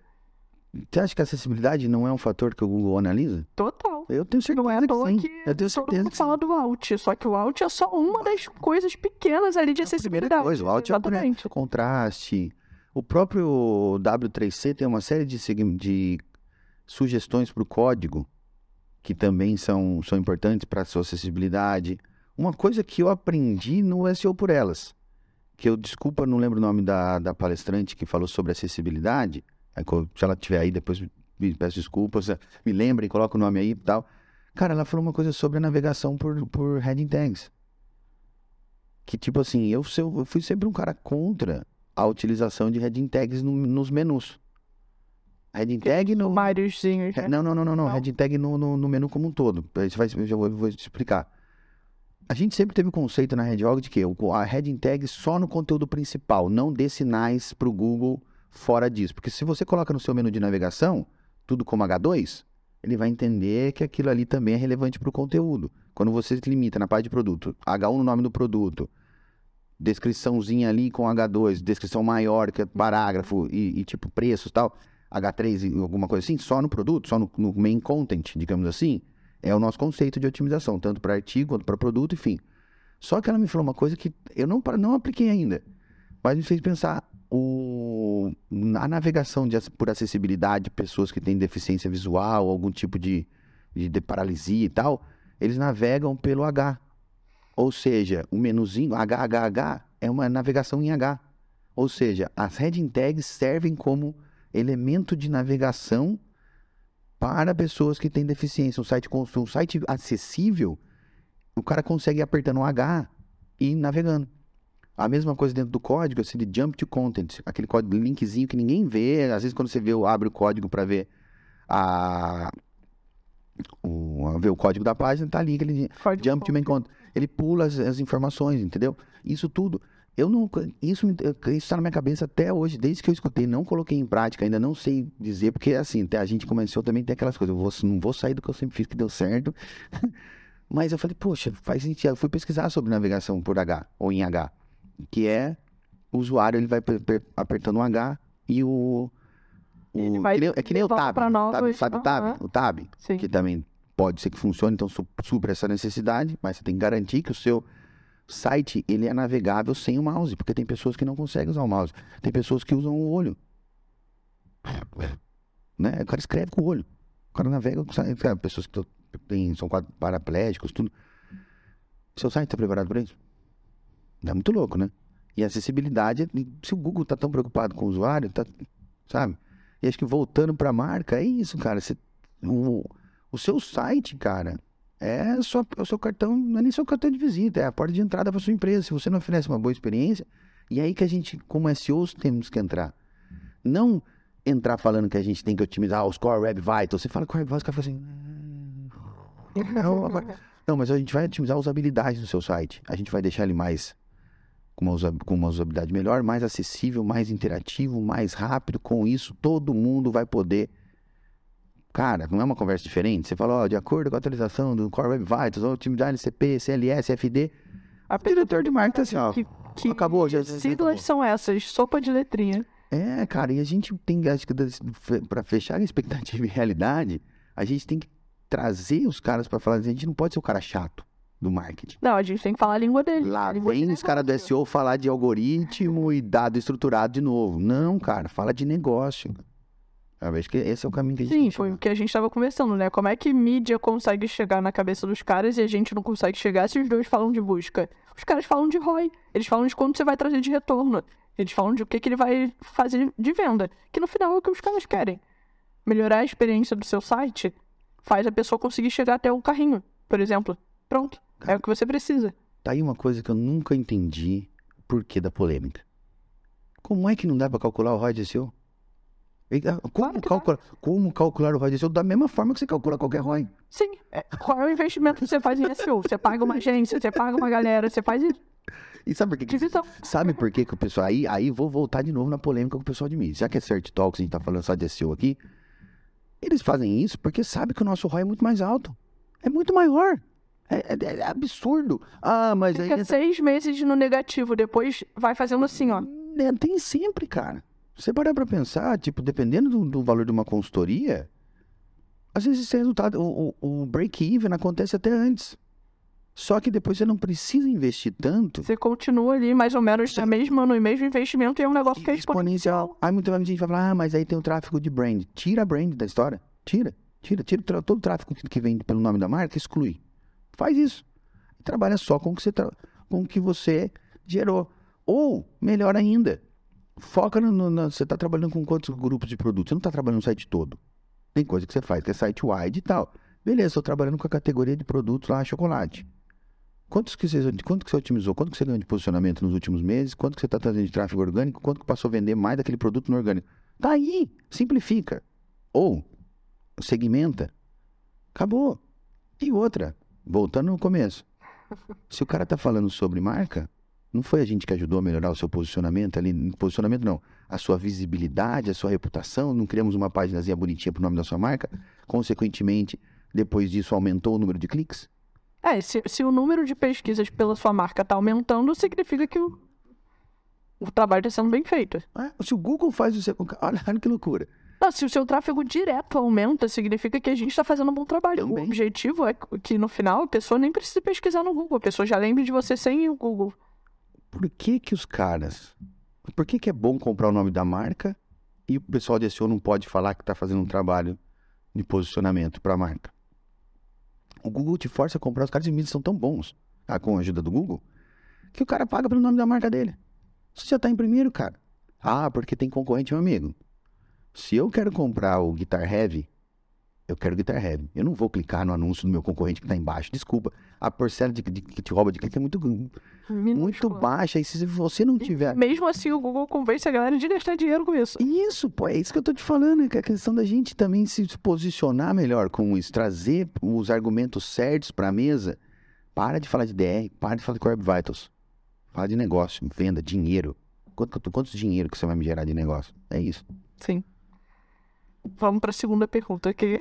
S2: você acha que a acessibilidade não é um fator que o Google analisa?
S1: Total.
S2: Eu tenho certeza
S1: Não é à
S2: que
S1: toa
S2: sim.
S1: que
S2: Eu tenho
S1: todo
S2: certeza que
S1: fala do Alt, só que o Alt é só uma das coisas pequenas ali de
S2: sim.
S1: acessibilidade.
S2: Coisa, o Alt é o
S1: Exatamente.
S2: o contraste. O próprio W3C tem uma série de, de sugestões para o código que também são, são importantes para a sua acessibilidade. Uma coisa que eu aprendi no SEO por Elas, que eu, desculpa, não lembro o nome da, da palestrante que falou sobre acessibilidade. Se ela estiver aí, depois me- peço desculpas, me lembrem, coloca o nome aí e tal. Cara, ela falou uma coisa sobre a navegação por, por heading tags. Que tipo assim, eu, eu fui sempre um cara contra a utilização de heading tags no- nos menus. Heading tag no.
S1: Máriozinhos, né?
S2: Não, não, não, não, não. Heading tag no, no, no menu como um todo. Isso vai, eu já vou, eu vou explicar. A gente sempre teve o conceito na Redhog de que a heading tag só no conteúdo principal, não dê sinais para o Google fora disso. Porque se você coloca no seu menu de navegação, tudo como H2, ele vai entender que aquilo ali também é relevante para o conteúdo. Quando você limita na parte de produto, H1 no nome do produto, descriçãozinha ali com H2, descrição maior, que é parágrafo e, e tipo preços tal, H3 e alguma coisa assim, só no produto, só no, no main content, digamos assim, é o nosso conceito de otimização, tanto para artigo quanto para produto, enfim. Só que ela me falou uma coisa que eu não, não apliquei ainda, mas me fez pensar o, a navegação de, por acessibilidade, pessoas que têm deficiência visual, algum tipo de, de, de paralisia e tal, eles navegam pelo H. Ou seja, o menuzinho HHH é uma navegação em H. Ou seja, as heading tags servem como elemento de navegação para pessoas que têm deficiência. Um site, um site acessível, o cara consegue ir apertando um H e ir navegando. A mesma coisa dentro do código, esse de jump to content, aquele código linkzinho que ninguém vê. Às vezes quando você vê, abre o código para ver a o, ver o código da página, tá ali aquele
S1: Código
S2: jump to main content. Ele pula as, as informações, entendeu? Isso tudo. Eu não, isso está na minha cabeça até hoje, desde que eu escutei, não coloquei em prática, ainda não sei dizer, porque assim, até a gente começou também tem aquelas coisas, eu vou, não vou sair do que eu sempre fiz que deu certo. Mas eu falei, poxa, faz sentido. Eu fui pesquisar sobre navegação por H ou em H, que é o usuário ele vai per- per- apertando um H e o, o
S1: vai
S2: que nem- é que nem o tab,
S1: pra
S2: sabe, o tab,
S1: Aham.
S2: o tab,
S1: Sim.
S2: que também pode ser que funcione, então su- supra essa necessidade, mas você tem que garantir que o seu site ele é navegável sem o mouse, porque tem pessoas que não conseguem usar o mouse, tem pessoas que usam o olho, né? O cara escreve com o olho, o cara navega com pessoas que tem, são paraplégicos, tudo. Seu site está preparado para isso? É muito louco, né? E acessibilidade, se o Google tá tão preocupado com o usuário, tá, sabe? E acho que voltando para a marca, é isso, cara. Você, o, o seu site, cara, é, só, é o seu cartão, não é nem seu cartão de visita, é a porta de entrada para sua empresa. Se você não oferece uma boa experiência, e aí que a gente, como SEOs, temos que entrar. Não entrar falando que a gente tem que otimizar os Core Web Vitals. Você fala Core Web Vitals, o cara fala assim. "Ah, Não, agora- não, mas a gente vai otimizar a usabilidade do seu site. A gente vai deixar ele mais com uma, com uma usabilidade melhor, mais acessível, mais interativo, mais rápido. Com isso, todo mundo vai poder. Cara, não é uma conversa diferente? Você fala, ó, de acordo com a atualização do Core Web Vitals, otimizar LCP, CLS, FD.
S1: A
S2: O diretor de marketing tá assim, ó.
S1: que, que
S2: Acabou, já- já- já
S1: siglas
S2: acabou.
S1: são essas? Sopa de letrinha.
S2: É, cara, e a gente tem, acho que para fechar a expectativa e realidade, a gente tem que trazer os caras para falar, a gente não pode ser o cara chato do marketing.
S1: Não, a gente tem que falar a língua dele.
S2: Lá vem
S1: de
S2: os caras do. SEO falar de algoritmo e dado estruturado de novo. Não, cara, fala de negócio. Eu vejo que esse é o caminho que a gente
S1: Sim, foi o que a gente estava conversando, né? Como é que mídia consegue chegar na cabeça dos caras e a gente não consegue chegar se os dois falam de busca? Os caras falam de ROI, eles falam de quanto você vai trazer de retorno, eles falam de o que, que ele vai fazer de venda, que no final é o que os caras querem. Melhorar a experiência do seu site faz a pessoa conseguir chegar até o carrinho, por exemplo. Pronto, é o que você precisa.
S2: Tá aí uma coisa que eu nunca entendi por que da polêmica. Como é que não dá para calcular o ROI de SEO? Como,
S1: Claro
S2: calcular, como calcular o ROI de SEO da mesma forma que você calcula qualquer ROI?
S1: Sim, é, qual é o investimento que você faz em SEO? Você paga uma agência, você paga uma galera, você faz isso.
S2: E sabe por que, que. Sabe por que, que o pessoal. Aí, aí vou voltar de novo na polêmica com o pessoal de mídia. Já que é Search Talks, a gente tá falando só de SEO aqui. Eles fazem isso porque sabem que o nosso ROI é muito mais alto. É muito maior. É, é- é absurdo. Ah, mas aí.
S1: Fica seis meses no negativo, depois vai fazendo assim, ó.
S2: É, tem sempre, cara. Você parar pra pensar, tipo, dependendo do, do valor de uma consultoria, às vezes esse resultado, o, o- o break-even acontece até antes. Só que depois você não precisa investir tanto
S1: Você continua ali mais ou menos na mesma, no mesmo investimento e é um negócio que é
S2: exponencial. Aí muita gente vai falar, ah, mas aí tem o tráfego de brand. Tira a brand da história. Tira. Tira, tira todo o tráfego que, que vem pelo nome da marca, exclui. Faz isso. Trabalha só com o que você, tra- com o que você gerou. Ou, melhor ainda, foca no. no- na- você está trabalhando com quantos grupos de produtos? Você não está trabalhando no site todo. Tem coisa que você faz, que é site wide e tal. Beleza, estou trabalhando com a categoria de produtos lá, chocolate. Quantos que você, quanto que você otimizou? Quanto que você ganhou de posicionamento nos últimos meses? Quanto que você está trazendo de tráfego orgânico? Quanto que passou a vender mais daquele produto no orgânico? Tá aí, simplifica. Ou segmenta. Acabou. E outra, voltando no começo. Se o cara tá falando sobre marca, não foi a gente que ajudou a melhorar o seu posicionamento ali, posicionamento não, a sua visibilidade, a sua reputação, não criamos uma páginazinha bonitinha pro nome da sua marca, consequentemente, depois disso aumentou o número de cliques?
S1: É, se, se o número de pesquisas pela sua marca tá aumentando, significa que o, o trabalho está sendo bem feito.
S2: É, se o Google faz o seu. Olha, olha que loucura.
S1: Não, se o seu tráfego direto aumenta, significa que a gente está fazendo um bom trabalho.
S2: Também.
S1: O objetivo é que no final a pessoa nem precise pesquisar no Google, a pessoa já lembre de você sem o Google.
S2: Por que que os caras. Por que que é bom comprar o nome da marca e o pessoal de SEO não pode falar que está fazendo um trabalho de posicionamento para a marca? O Google te força a comprar, os caras de mídia são tão bons, ah, com a ajuda do Google, que o cara paga pelo nome da marca dele. Você já está em primeiro, cara. Ah, porque tem concorrente, meu amigo. Se eu quero comprar o Guitar Heavy, eu quero Guitar Heavy. Eu não vou clicar no anúncio do meu concorrente que está embaixo. Desculpa, a porcela de, de, que te rouba de clique é muito, muito baixa. E se você não tiver.
S1: Mesmo assim, o Google convence a galera de gastar dinheiro com isso.
S2: Isso, pô, é isso que eu tô te falando, que é a questão da gente também se posicionar melhor com isso, trazer os argumentos certos para a mesa. Para de falar de DR, para de falar de Core Vitals. Fala de negócio, venda, dinheiro. Quanto, quanto dinheiro que você vai me gerar de negócio? É isso.
S1: Sim. Vamos para a segunda pergunta que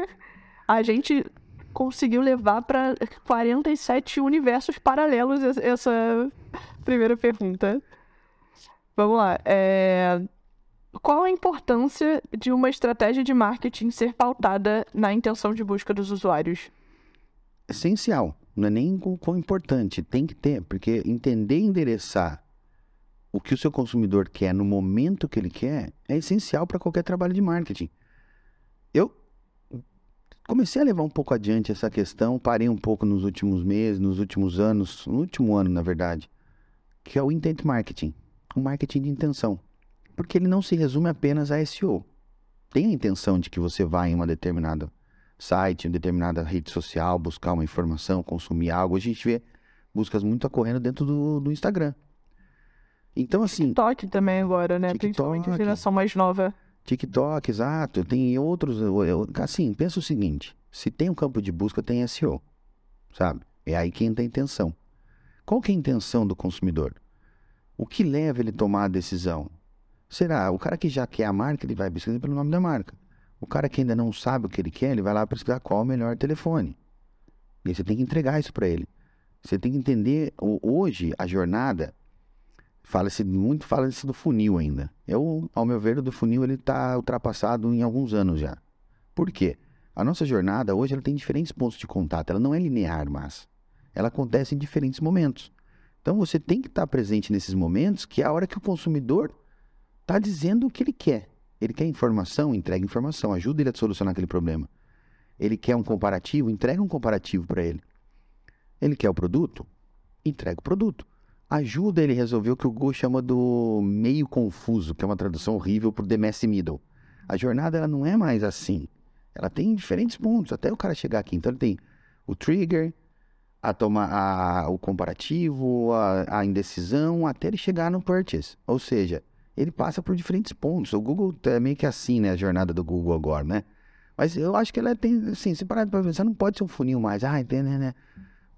S1: a gente conseguiu levar para 47 universos paralelos es- essa primeira pergunta. Vamos lá. É... Qual a importância de uma estratégia de marketing ser pautada na intenção de busca dos usuários?
S2: essencial, não é nem o quão importante, tem que ter, porque entender e endereçar o que o seu consumidor quer no momento que ele quer é essencial para qualquer trabalho de marketing. Eu comecei a levar um pouco adiante essa questão, parei um pouco nos últimos meses, nos últimos anos, no último ano, na verdade, que é o intent marketing, o marketing de intenção. Porque ele não se resume apenas a SEO. Tem a intenção de que você vá em uma determinada site, em determinada rede social, buscar uma informação, consumir algo. A gente vê buscas muito ocorrendo dentro do, do Instagram. Então, assim,
S1: TikTok também agora, né?
S2: TikTok.
S1: Principalmente a geração mais nova.
S2: TikTok, exato, tem outros. Assim, pensa o seguinte: se tem um campo de busca, tem SEO, sabe? É aí que entra a intenção. Qual que é a intenção do consumidor? O que leva ele a tomar a decisão? Será? O cara que já quer a marca, ele vai pesquisar pelo nome da marca. O cara que ainda não sabe o que ele quer, ele vai lá pesquisar qual o melhor telefone. E aí você tem que entregar isso para ele. Você tem que entender, hoje, a jornada, fala-se muito, fala-se do funil ainda. Eu, ao meu ver, do funil ele está ultrapassado em alguns anos já. Por quê? A nossa jornada hoje ela tem diferentes pontos de contato. Ela não é linear, mas ela acontece em diferentes momentos. Então você tem que estar presente nesses momentos, que é a hora que o consumidor está dizendo o que ele quer. Ele quer informação, entrega informação, ajuda ele a solucionar aquele problema. Ele quer um comparativo, entrega um comparativo para ele. Ele quer o produto, entrega o produto. Ajuda ele a resolver o que o Google chama do meio confuso, que é uma tradução horrível por the messy middle. A jornada ela não é mais assim. Ela tem diferentes pontos até o cara chegar aqui. Então ele tem o trigger, a toma, a, o comparativo, a, a indecisão, até ele chegar no purchase. Ou seja, ele passa por diferentes pontos. O Google é meio que assim, né? A jornada do Google agora, né? Mas eu acho que ela tem, assim, se parar para pensar, não pode ser um funil mais. Ah, entende, né?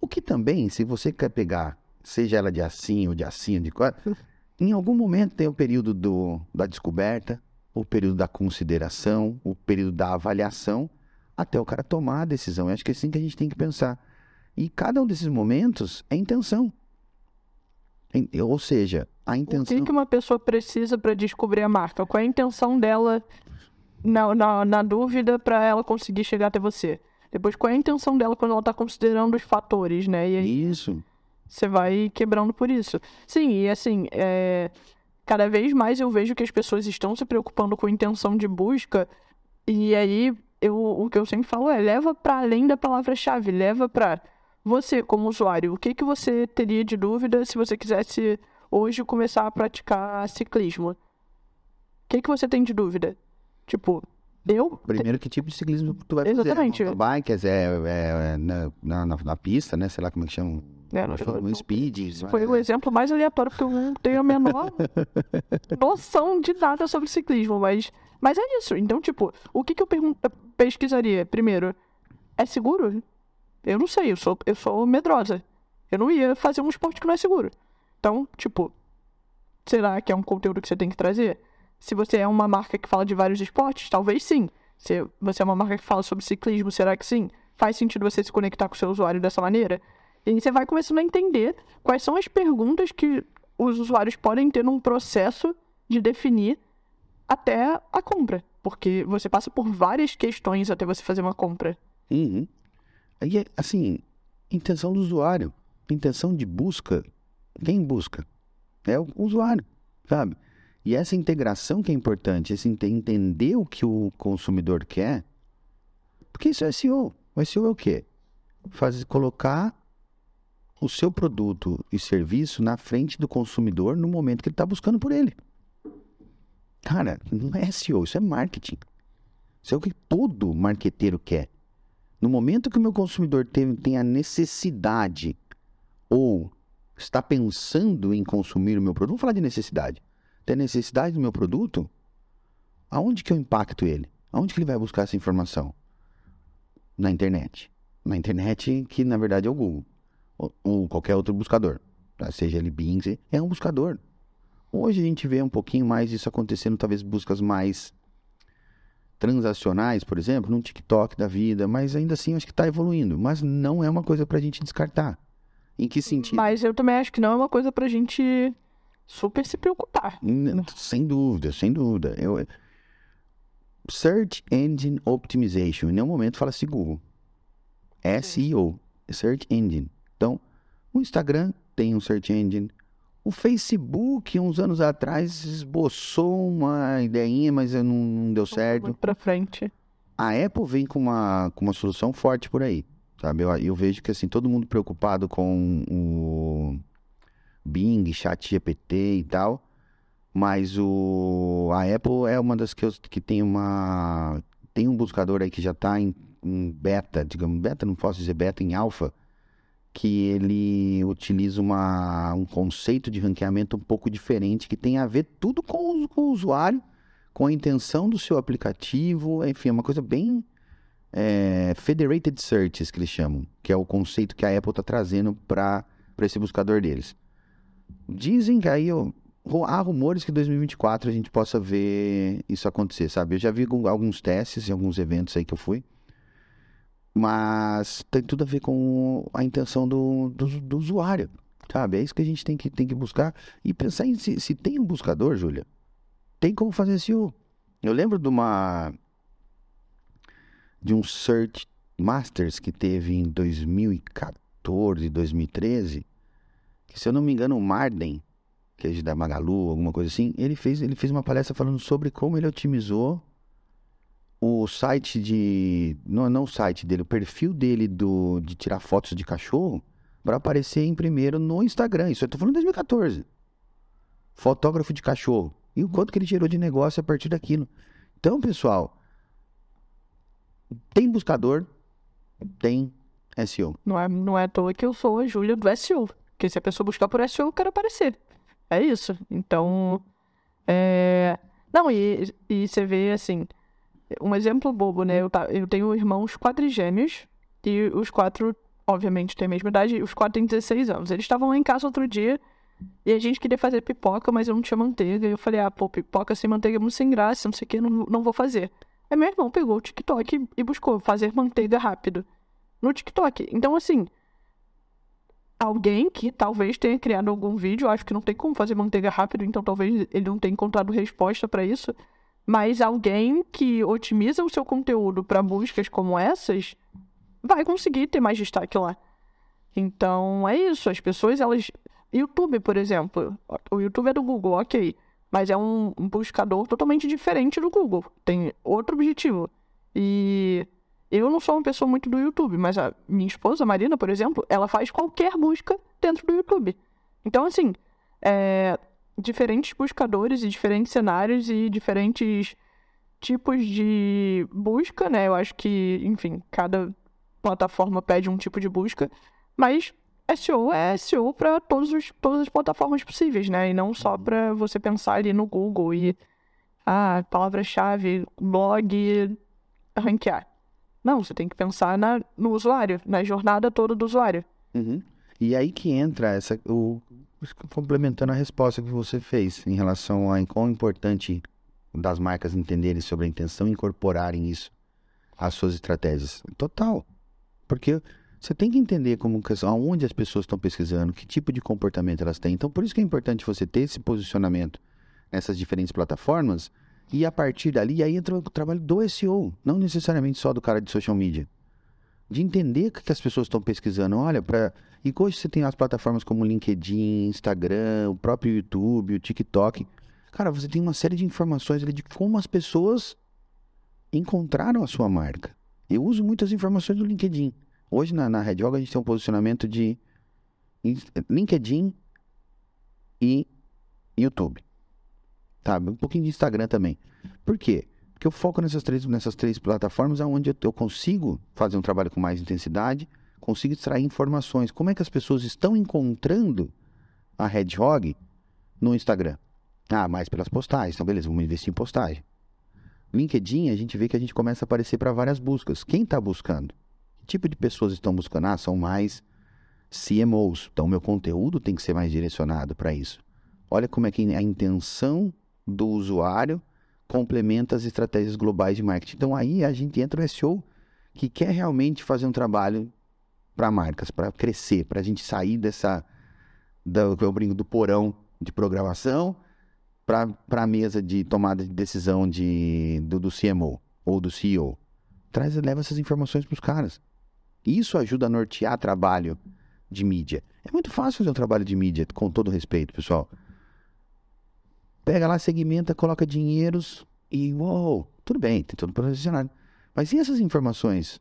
S2: O que também, se você quer pegar, seja ela de assim ou de assim, ou de quatro, em algum momento tem o período do, da descoberta, o período da consideração, o período da avaliação, até o cara tomar a decisão. Eu acho que é assim que a gente tem que pensar. E cada um desses momentos é intenção. Ou seja, a
S1: O
S2: intenção.
S1: que, que uma pessoa precisa para descobrir a marca? Qual é a intenção dela na, na, na dúvida para ela conseguir chegar até você? Depois, qual é a intenção dela quando ela tá considerando os fatores, né? Aí
S2: Isso.
S1: Você vai quebrando por isso. Sim, e assim, é... cada vez mais eu vejo que as pessoas estão se preocupando com intenção de busca, e aí eu, o que eu sempre falo é: leva para além da palavra-chave, leva para você, como usuário. O que, que você teria de dúvida se você quisesse hoje começar a praticar ciclismo? O que, que você tem de dúvida? Tipo, eu.
S2: Primeiro, que tipo de ciclismo tu vai fazer?
S1: Exatamente.
S2: Mountain Bike, é, é, é, na, na- na pista, né? Sei lá como é que chama.
S1: É, não-
S2: Um speed.
S1: Foi o exemplo mais aleatório, porque eu não tenho a menor noção de nada sobre ciclismo, mas, mas é isso. Então, tipo, o que, que eu pesquisaria? Primeiro, é seguro? Eu não sei, eu sou, eu sou medrosa. Eu não ia fazer um esporte que não é seguro. Então, tipo, será que é um conteúdo que você tem que trazer? Se você é uma marca que fala de vários esportes, talvez sim. Se você é uma marca que fala sobre ciclismo, será que sim? Faz sentido você se conectar com o seu usuário dessa maneira? E você vai começando a entender quais são as perguntas que os usuários podem ter num processo de definir até a compra. Porque você passa por várias questões até você fazer uma compra.
S2: Uhum. Aí, é, assim, intenção do usuário. Intenção de busca. Quem busca? É o usuário, sabe? E essa integração que é importante, esse ente- entender o que o consumidor quer. Porque isso é SEO. O SEO é o quê? Fazer, colocar o seu produto e serviço na frente do consumidor no momento que ele está buscando por ele. Cara, não é SEO, isso é marketing. Isso é o que todo marqueteiro quer. No momento que o meu consumidor tem, tem a necessidade ou está pensando em consumir o meu produto, vamos falar de necessidade. Tem necessidade do meu produto? Aonde que eu impacto ele? Aonde que ele vai buscar essa informação? Na internet. Na internet, que na verdade é o Google. Ou, qualquer outro buscador. Tá? Seja ele Bing, é um buscador. Hoje a gente vê um pouquinho mais isso acontecendo, talvez buscas mais transacionais, por exemplo, no TikTok da vida, mas ainda assim acho que está evoluindo. Mas não é uma coisa para a gente descartar. Em que sentido?
S1: Mas eu também acho que não é uma coisa para a gente super se preocupar.
S2: Sem dúvida, sem dúvida. Eu... Search Engine Optimization. Em nenhum momento fala-se Google. SEO, Search Engine. O Instagram tem um Search Engine, o Facebook, uns anos atrás, esboçou uma ideinha, mas não, não deu certo. Muito
S1: pra frente.
S2: A Apple vem com uma, com uma solução forte por aí, sabe? Eu, eu vejo que, assim, todo mundo preocupado com o Bing, Chat GPT e tal, mas o, a Apple é uma das que, eu, que tem uma... Tem um buscador aí que já está em, em beta, digamos, beta, não posso dizer beta, em alfa, que ele utiliza uma, um conceito de ranqueamento um pouco diferente, que tem a ver tudo com o, com o usuário, com a intenção do seu aplicativo, enfim, é uma coisa bem é, federated searches que eles chamam, que é o conceito que a Apple está trazendo para esse buscador deles. Dizem que aí ó, há rumores que em 2024 a gente possa ver isso acontecer, sabe? Eu já vi alguns testes em alguns eventos aí que eu fui. Mas tem tudo a ver com a intenção do, do, do usuário, sabe? É isso que a gente tem que, tem que buscar e pensar em se, se tem um buscador, Júlia, tem como fazer SEO. Eu lembro de uma de um Search Masters que teve em 2014, 2013, que se eu não me engano o Marden, que é da Magalu, alguma coisa assim, ele fez, ele fez uma palestra falando sobre como ele otimizou o site de. Não, não o site dele, o perfil dele do, de tirar fotos de cachorro para aparecer em primeiro no Instagram. Isso eu tô falando em 2014. Fotógrafo de cachorro. E o quanto que ele gerou de negócio a partir daquilo. Então, pessoal, tem buscador, tem SEO.
S1: Não é, não é à toa que eu sou a Júlia do SEO. Porque se a pessoa buscar por SEO, eu quero aparecer. É isso. Então. É... Não, e, e você vê assim um exemplo bobo, né? Eu, eu tenho irmãos quadrigêmeos e os quatro, obviamente, têm a mesma idade, os quatro têm 16 anos. Eles estavam lá em casa outro dia e a gente queria fazer pipoca, mas eu não tinha manteiga. E eu falei, ah, pô, pipoca sem manteiga é muito sem graça, não sei o que, não, não vou fazer. Aí meu irmão pegou o TikTok e buscou fazer manteiga rápido no TikTok. Então, assim, alguém que talvez tenha criado algum vídeo, acho que não tem como fazer manteiga rápido, então talvez ele não tenha encontrado resposta para isso. Mas alguém que otimiza o seu conteúdo para buscas como essas vai conseguir ter mais destaque lá. Então é isso. As pessoas, elas. YouTube, por exemplo. O YouTube é do Google, ok. Mas é um buscador totalmente diferente do Google. Tem outro objetivo. E eu não sou uma pessoa muito do YouTube, mas a minha esposa, Marina, por exemplo, ela faz qualquer busca dentro do YouTube. Então, assim, é, diferentes buscadores e diferentes cenários e diferentes tipos de busca, né? Eu acho que, enfim, cada plataforma pede um tipo de busca, mas SEO é SEO para todas as plataformas possíveis, né? E não só uhum. para você pensar ali no Google e ah, palavra-chave, blog, ranquear. Não, você tem que pensar na, no usuário, na jornada toda do usuário.
S2: Uhum. E aí que entra essa, o, complementando a resposta que você fez em relação a quão importante das marcas entenderem sobre a intenção e incorporarem isso às suas estratégias. Total. Porque você tem que entender como aonde as pessoas estão pesquisando, que tipo de comportamento elas têm. Então, por isso que é importante você ter esse posicionamento nessas diferentes plataformas e a partir dali aí entra o trabalho do SEO, não necessariamente só do cara de social media. De entender o que as pessoas estão pesquisando. Olha, para e hoje você tem as plataformas como LinkedIn, Instagram, o próprio YouTube, o TikTok. Cara, você tem uma série de informações ali de como as pessoas encontraram a sua marca. Eu uso muitas informações do LinkedIn. Hoje na, na Red Hog a gente tem um posicionamento de LinkedIn e YouTube. Tá? Um pouquinho de Instagram também. Por quê? Porque eu foco nessas três, nessas três plataformas onde eu consigo fazer um trabalho com mais intensidade, consigo extrair informações. Como é que as pessoas estão encontrando a Hedgehog no Instagram? Ah, mais pelas postagens. Então, beleza, vamos investir em postagem. LinkedIn, a gente vê que a gente começa a aparecer para várias buscas. Quem está buscando? Que tipo de pessoas estão buscando? Ah, são mais CMOs. Então, meu conteúdo tem que ser mais direcionado para isso. Olha como é que a intenção do usuário complementa as estratégias globais de marketing. Então, aí a gente entra no SEO que quer realmente fazer um trabalho para marcas, para crescer, para a gente sair dessa, do, eu brinco, do porão de programação para a mesa de tomada de decisão de, do, do CMO ou do CEO. Traz, leva essas informações para os caras. Isso ajuda a nortear trabalho de mídia. É muito fácil fazer um trabalho de mídia, com todo respeito, pessoal. Pega lá, segmenta, coloca dinheiros e uou, tudo bem, tem tudo posicionado. Mas e essas informações?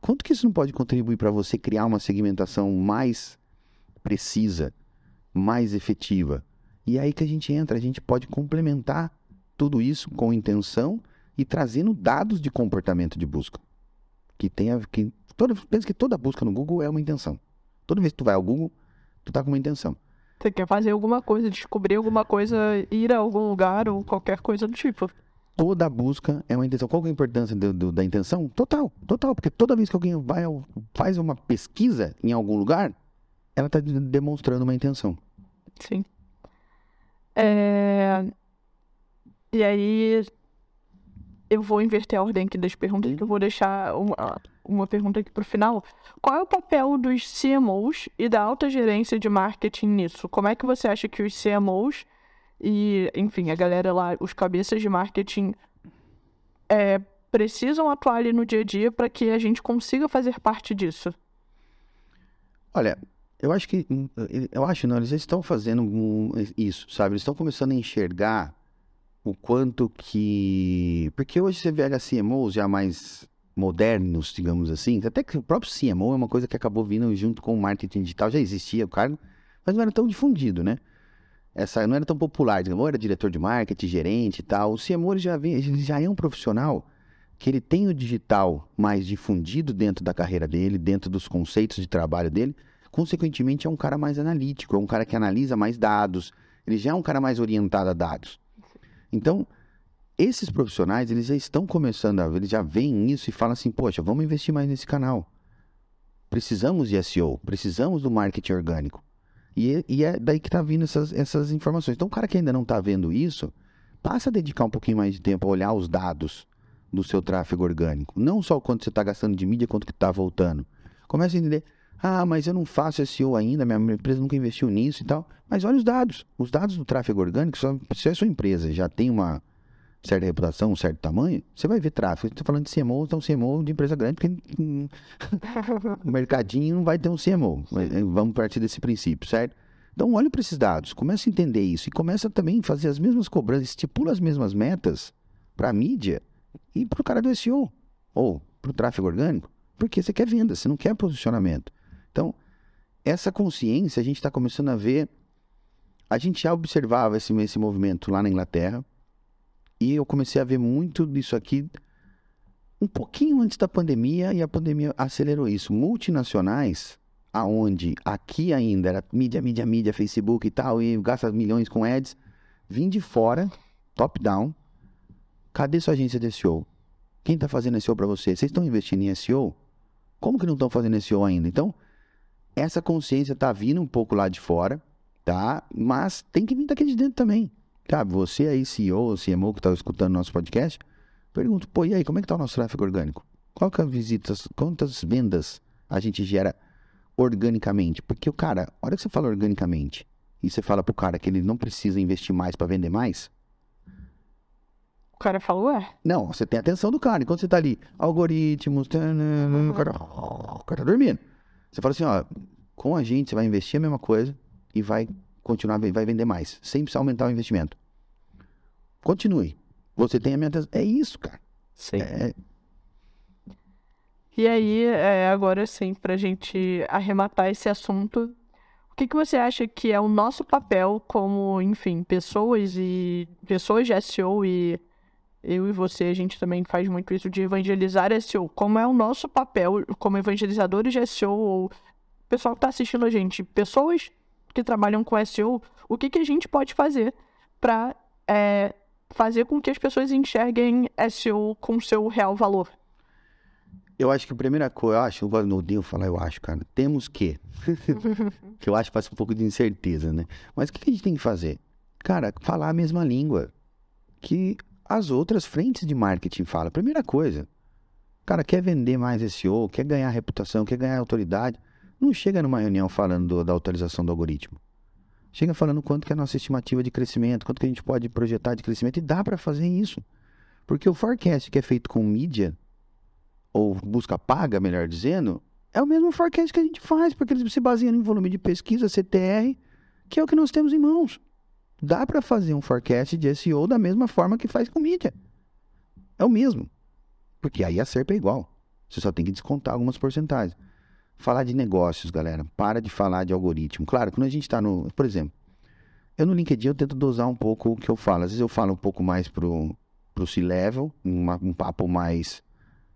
S2: Quanto que isso não pode contribuir para você criar uma segmentação mais precisa, mais efetiva? E é aí que a gente entra, a gente pode complementar tudo isso com intenção e trazendo dados de comportamento de busca. Que tenha que toda pensa que toda busca no Google é uma intenção. Toda vez que tu vai ao Google, tu tá com uma intenção.
S1: Você quer fazer alguma coisa, descobrir alguma coisa, ir a algum lugar ou qualquer coisa do tipo.
S2: Toda busca é uma intenção. Qual é a importância do, do, da intenção? Total, total. Porque toda vez que alguém vai faz uma pesquisa em algum lugar, ela está demonstrando uma intenção.
S1: Sim. É... E aí, eu vou inverter a ordem aqui das perguntas, que eu vou deixar uma, uma pergunta aqui para o final. Qual é o papel dos CMOs e da alta gerência de marketing nisso? Como é que você acha que os CMOs e, enfim, a galera lá, os cabeças de marketing, é, precisam atuar ali no dia a dia para que a gente consiga fazer parte disso?
S2: Olha, eu acho que. Eu acho, não, eles estão fazendo isso, sabe? Eles estão começando a enxergar o quanto que. Porque hoje você vê CMOs já mais modernos, digamos assim, até que o próprio CMO é uma coisa que acabou vindo junto com o marketing digital, já existia o cargo, mas não era tão difundido, né? Essa não era tão popular, ou era diretor de marketing, gerente e tal. O CMO já, vem, ele já é um profissional que ele tem o digital mais difundido dentro da carreira dele, dentro dos conceitos de trabalho dele, consequentemente é um cara mais analítico, é um cara que analisa mais dados, ele já é um cara mais orientado a dados. Então, esses profissionais, eles já estão começando a ver, eles já veem isso e falam assim, poxa, vamos investir mais nesse canal. Precisamos de SEO, precisamos do marketing orgânico. E, é, e é daí que está vindo essas, essas informações. Então, o cara que ainda não está vendo isso, passa a dedicar um pouquinho mais de tempo a olhar os dados do seu tráfego orgânico. Não só o quanto você está gastando de mídia, quanto que está voltando. Começa a entender, ah, mas eu não faço SEO ainda, minha empresa nunca investiu nisso e tal. Mas olha os dados. Os dados do tráfego orgânico, se a sua empresa já tem uma certa reputação, um certo tamanho, você vai ver tráfego. Estou falando de CMO, então CMO de empresa grande, porque o mercadinho não vai ter um CMO. Vamos partir desse princípio, certo? Então, olhe para esses dados, começa a entender isso e começa também a fazer as mesmas cobranças, estipula as mesmas metas para a mídia e para o cara do SEO ou para o tráfego orgânico, porque você quer venda, você não quer posicionamento. Então, essa consciência a gente está começando a ver. A gente já observava esse, esse movimento lá na Inglaterra e eu comecei a ver muito disso aqui um pouquinho antes da pandemia e a pandemia acelerou isso. Multinacionais, aonde aqui ainda era mídia, mídia, mídia, Facebook e tal, e gasta milhões com ads, vim de fora, top down. Cadê sua agência de SEO? Quem está fazendo SEO para você? Vocês estão investindo em SEO? Como que não estão fazendo SEO ainda? Então, essa consciência tá vindo um pouco lá de fora, tá? Mas tem que vir daqui de dentro também. Sabe, você aí, CEO ou CMO que está escutando nosso podcast, pergunta, pô, e aí, como é que tá o nosso tráfego orgânico? Qual que é visitas, quantas vendas a gente gera organicamente? Porque o cara, a hora que você fala organicamente e você fala pro cara que ele não precisa investir mais para vender mais,
S1: o cara falou, é?
S2: Não, você tem a atenção do cara. Enquanto você tá ali, algoritmos, o cara, o cara tá dormindo. Você fala assim, ó, com a gente você vai investir a mesma coisa e vai continuar, vai vender mais, sem precisar aumentar o investimento. Continue. Você tem a minha atenção. É isso, cara.
S1: Sim. É... E aí, é, agora sim, pra gente arrematar esse assunto, o que, que você acha que é o nosso papel como, enfim, pessoas e pessoas de SEO e eu e você, a gente também faz muito isso de evangelizar SEO. Como é o nosso papel como evangelizadores de SEO, ou pessoal que está assistindo a gente, pessoas que trabalham com SEO, o que, que a gente pode fazer para é, fazer com que as pessoas enxerguem SEO com seu real valor?
S2: Eu acho que a primeira coisa, eu acho, eu não odeio falar eu acho, cara, temos que, que eu acho que passa um pouco de incerteza, né? Mas o que a gente tem que fazer? Cara, falar a mesma língua que as outras frentes de marketing falam. Primeira coisa, cara, quer vender mais SEO, quer ganhar reputação, quer ganhar autoridade, não chega numa reunião falando do, da atualização do algoritmo. Chega falando quanto que é a nossa estimativa de crescimento, quanto que a gente pode projetar de crescimento, e dá para fazer isso. Porque o forecast que é feito com mídia, ou busca paga, melhor dizendo, é o mesmo forecast que a gente faz, porque eles se baseiam em volume de pesquisa, CTR, que é o que nós temos em mãos. Dá para fazer um forecast de SEO da mesma forma que faz com mídia. É o mesmo. Porque aí a SERP é igual. Você só tem que descontar algumas porcentagens. Falar de negócios, galera. Para de falar de algoritmo. Claro, quando a gente está no. Por exemplo, eu no LinkedIn eu tento dosar um pouco o que eu falo. Às vezes eu falo um pouco mais pro, pro C-Level, um papo mais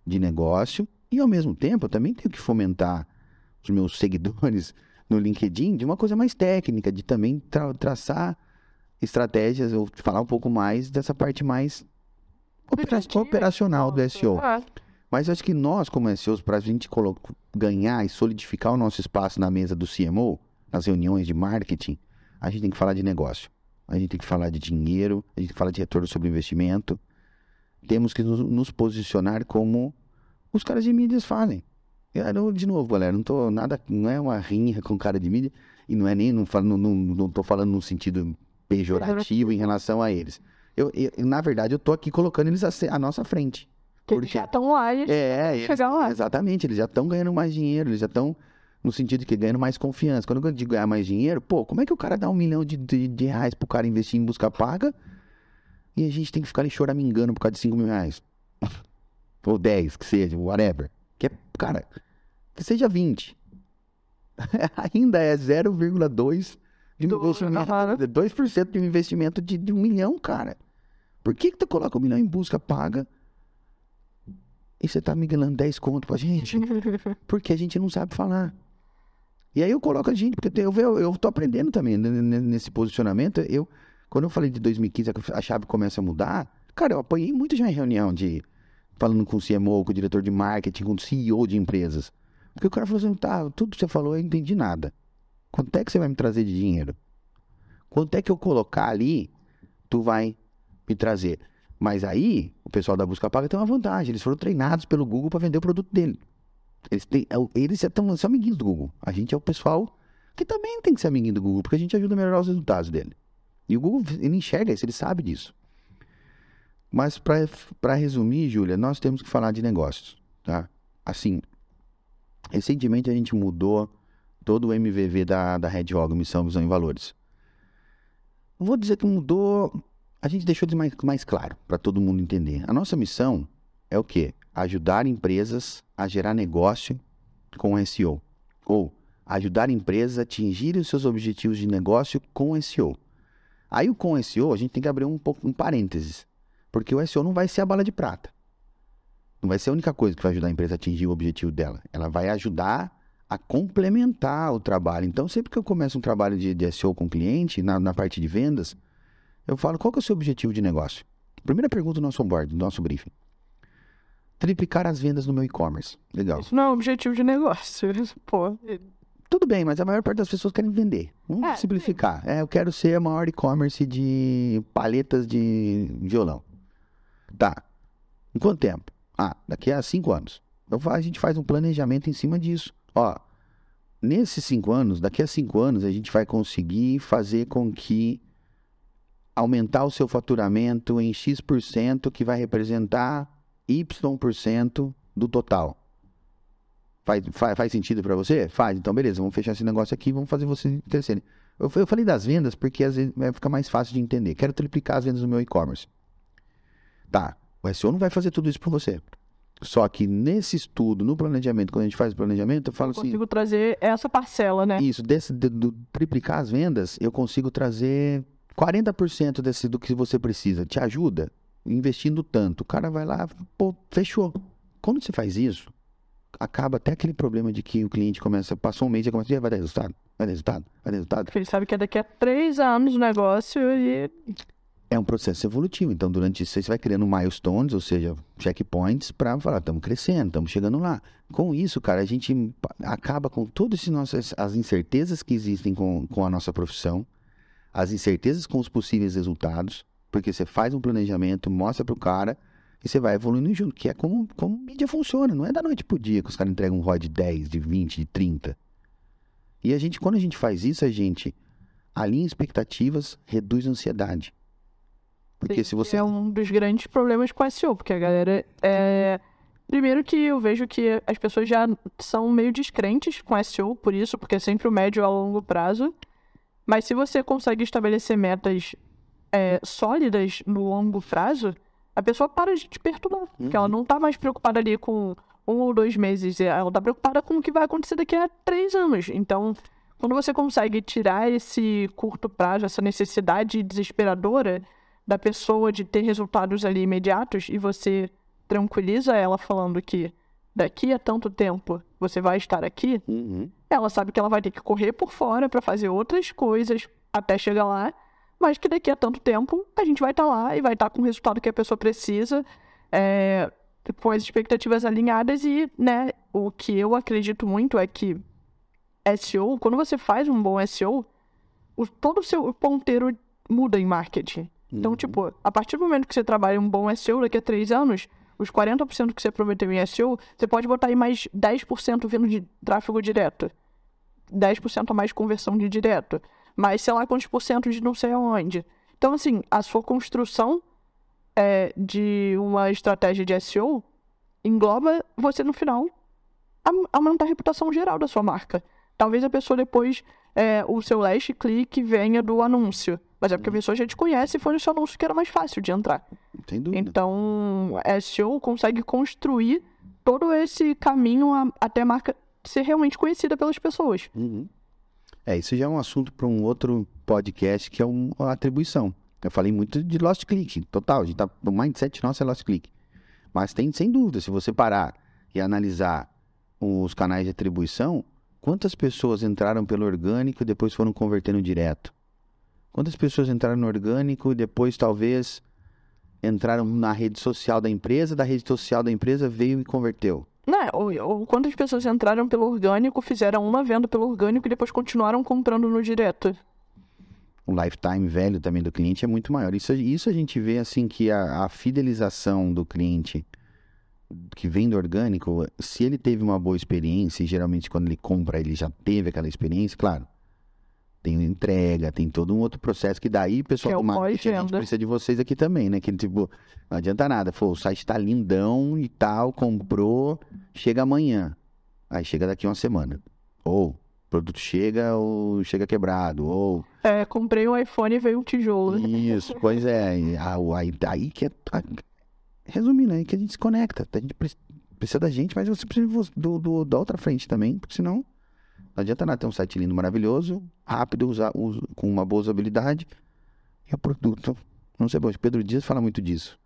S2: de negócio. E ao mesmo tempo eu também tenho que fomentar os meus seguidores no LinkedIn de uma coisa mais técnica, de também tra traçar estratégias, ou falar um pouco mais dessa parte mais opera operacional do SEO. Mas acho que nós, como SEOs, para a gente ganhar e solidificar o nosso espaço na mesa do CMO, nas reuniões de marketing, a gente tem que falar de negócio. A gente tem que falar de dinheiro, a gente tem que falar de retorno sobre investimento. Temos que nos, nos posicionar como os caras de mídias fazem. Eu, de novo, galera, não tô nada, não é uma rinha com cara de mídia e não é nem não falo, não, não, não tô falando no sentido pejorativo em relação a eles. Eu, eu, na verdade, eu tô aqui colocando eles à, nossa frente.
S1: Porque eles já estão lá, eles
S2: é, eles, lá. Exatamente, eles já estão ganhando mais dinheiro, eles já estão no sentido de que ganhando mais confiança. Quando eu digo ganhar mais dinheiro, pô, como é que o cara dá um milhão de, de, de reais pro cara investir em busca paga e a gente tem que ficar ali choramingando por causa de 5 mil reais? Ou 10, que seja, whatever. Que é, cara, que seja 20. Ainda é 0,2 de do, 2% de um investimento de, de, um milhão, cara. Por que, que tu coloca um milhão em busca paga e você tá miguelando 10 conto pra gente? Porque a gente não sabe falar. E aí eu coloco a gente, porque eu, eu, eu tô aprendendo também nesse posicionamento. Eu, quando eu falei de 2015, a chave começa a mudar, cara, eu apanhei muito já em reunião de falando com o CMO, com o diretor de marketing, com o CEO de empresas. Porque o cara falou assim, tá, tudo que você falou eu entendi nada. Quanto é que você vai me trazer de dinheiro? Quanto é que eu colocar ali, tu vai me trazer? Mas aí, o pessoal da Busca Paga tem uma vantagem. Eles foram treinados pelo Google para vender o produto dele. Eles, têm, é eles são, são amiguinhos do Google. A gente é o pessoal que também tem que ser amiguinho do Google, porque a gente ajuda a melhorar os resultados dele. E o Google, ele enxerga isso, ele sabe disso. Mas para resumir, Júlia, nós temos que falar de negócios, tá? Assim, recentemente a gente mudou todo o MVV da, da Red Hog, Missão, Visão e Valores. Vou dizer que mudou, a gente deixou de mais, mais claro para todo mundo entender. A nossa missão é o quê? Ajudar empresas a gerar negócio com SEO. Ou ajudar empresas a atingirem os seus objetivos de negócio com SEO. Aí o com SEO, a gente tem que abrir um, pouco, um parênteses. Porque o SEO não vai ser a bala de prata. Não vai ser a única coisa que vai ajudar a empresa a atingir o objetivo dela. Ela vai ajudar a complementar o trabalho. Então, sempre que eu começo um trabalho de, de SEO com cliente, na, na, parte de vendas, eu falo, qual é o seu objetivo de negócio? Primeira pergunta do nosso onboard, do nosso briefing. Triplicar as vendas no meu e-commerce. Legal.
S1: Isso não é objetivo de negócio. Pô.
S2: Tudo bem, mas a maior parte das pessoas querem vender. Vamos é, simplificar. É, eu quero ser a maior e-commerce de paletas de violão. Tá. Em quanto tempo? Ah, daqui a cinco anos. Então a gente faz um planejamento em cima disso. Ó, nesses cinco anos, daqui a cinco anos, a gente vai conseguir fazer com que aumentar o seu faturamento em X% que vai representar Y% do total. Faz, faz, faz sentido para você? Faz. Então, beleza, vamos fechar esse negócio aqui vamos fazer você crescer. Eu, eu falei das vendas porque às vezes vai ficar mais fácil de entender. Quero triplicar as vendas no meu e-commerce. Tá, o SEO não vai fazer tudo isso para você. Só que nesse estudo, no planejamento, quando a gente faz o planejamento, eu falo eu
S1: consigo
S2: assim.
S1: consigo trazer essa parcela, né?
S2: Isso, desse, de, do, triplicar as vendas, eu consigo trazer 40% desse, do que você precisa. Te ajuda? investindo tanto. O cara vai lá, pô, fechou. Quando você faz isso, acaba até aquele problema de que o cliente começa, passou um mês e começa, vai dar resultado, vai dar resultado, vai dar resultado.
S1: Porque ele sabe que é daqui a três anos o negócio e
S2: É um processo evolutivo. Então, durante isso, você vai criando milestones, ou seja, checkpoints, para falar, estamos crescendo, estamos chegando lá. Com isso, cara, a gente acaba com todas as incertezas que existem com, com a nossa profissão, as incertezas com os possíveis resultados, porque você faz um planejamento, mostra para o cara e você vai evoluindo junto, que é como, como mídia funciona. Não é da noite pro dia que os caras entregam um ROI de 10, de 20, de 30. E a gente, quando a gente faz isso, a gente alinha expectativas, reduz a ansiedade. Porque se você
S1: é um dos grandes problemas com SEO, porque a galera é. Primeiro que eu vejo que as pessoas já são meio descrentes com SEO, por isso, porque é sempre o médio a longo prazo. Mas se você consegue estabelecer metas é, sólidas no longo prazo, a pessoa para de te perturbar. Porque ela não tá mais preocupada ali com um ou dois meses, ela tá preocupada com o que vai acontecer daqui a três anos. Então, quando você consegue tirar esse curto prazo, essa necessidade desesperadora da pessoa de ter resultados ali imediatos e você tranquiliza ela falando que daqui a tanto tempo você vai estar aqui,
S2: Uhum.
S1: ela sabe que ela vai ter que correr por fora para fazer outras coisas até chegar lá, mas que daqui a tanto tempo a gente vai estar lá e vai estar com o resultado que a pessoa precisa, é, com as expectativas alinhadas e, né, o que eu acredito muito é que SEO, quando você faz um bom SEO, o, todo o seu ponteiro muda em marketing. Então, tipo, a partir do momento que você trabalha um bom SEO, daqui a três anos, os 40% que você prometeu em SEO, você pode botar aí mais 10% vindo de tráfego direto. 10% a mais conversão de direto. Mais, sei lá, quantos por cento de não sei aonde. Então, assim, a sua construção é, de uma estratégia de SEO engloba você, no final, aumentar a reputação geral da sua marca. Talvez a pessoa depois, é, o seu last click venha do anúncio. Mas é porque a pessoa já te conhece e foi no seu anúncio que era mais fácil de entrar.
S2: Sem dúvida.
S1: Então, SEO consegue construir todo esse caminho a- até a marca ser realmente conhecida pelas pessoas.
S2: Uhum. É, isso já é um assunto para um outro podcast que é um- a atribuição. Eu falei muito de Lost Click, total. A gente tá, o mindset nosso é Lost Click. Mas tem, sem dúvida, se você parar e analisar os canais de atribuição, quantas pessoas entraram pelo orgânico e depois foram convertendo direto? Quantas pessoas entraram no orgânico e depois talvez entraram na rede social da empresa, da rede social da empresa veio e converteu?
S1: Né? Ou, ou quantas pessoas entraram pelo orgânico, fizeram uma venda pelo orgânico e depois continuaram comprando no direto.
S2: o lifetime velho também do cliente é muito maior. Isso, isso a gente vê assim que a, a fidelização do cliente que vem do orgânico, se ele teve uma boa experiência, e geralmente quando ele compra ele já teve aquela experiência, claro. Tem entrega, tem todo um outro processo que daí, pessoal
S1: Que é o
S2: marketing, a gente precisa de vocês aqui também, né? Que tipo, não adianta nada. Pô, o site tá lindão e tal, comprou, chega amanhã. Aí chega daqui uma semana. Ou o produto chega ou chega quebrado, ou
S1: É, comprei um iPhone e veio um tijolo.
S2: isso, pois é. Aí, aí que é. Resumindo, aí que a gente se conecta. A gente pre- precisa da gente, mas você precisa do, do- da outra frente também, porque senão não adianta nada ter um site lindo, maravilhoso, rápido, usar, us- com uma boa usabilidade e o produto não ser bom. Pedro Dias fala muito disso.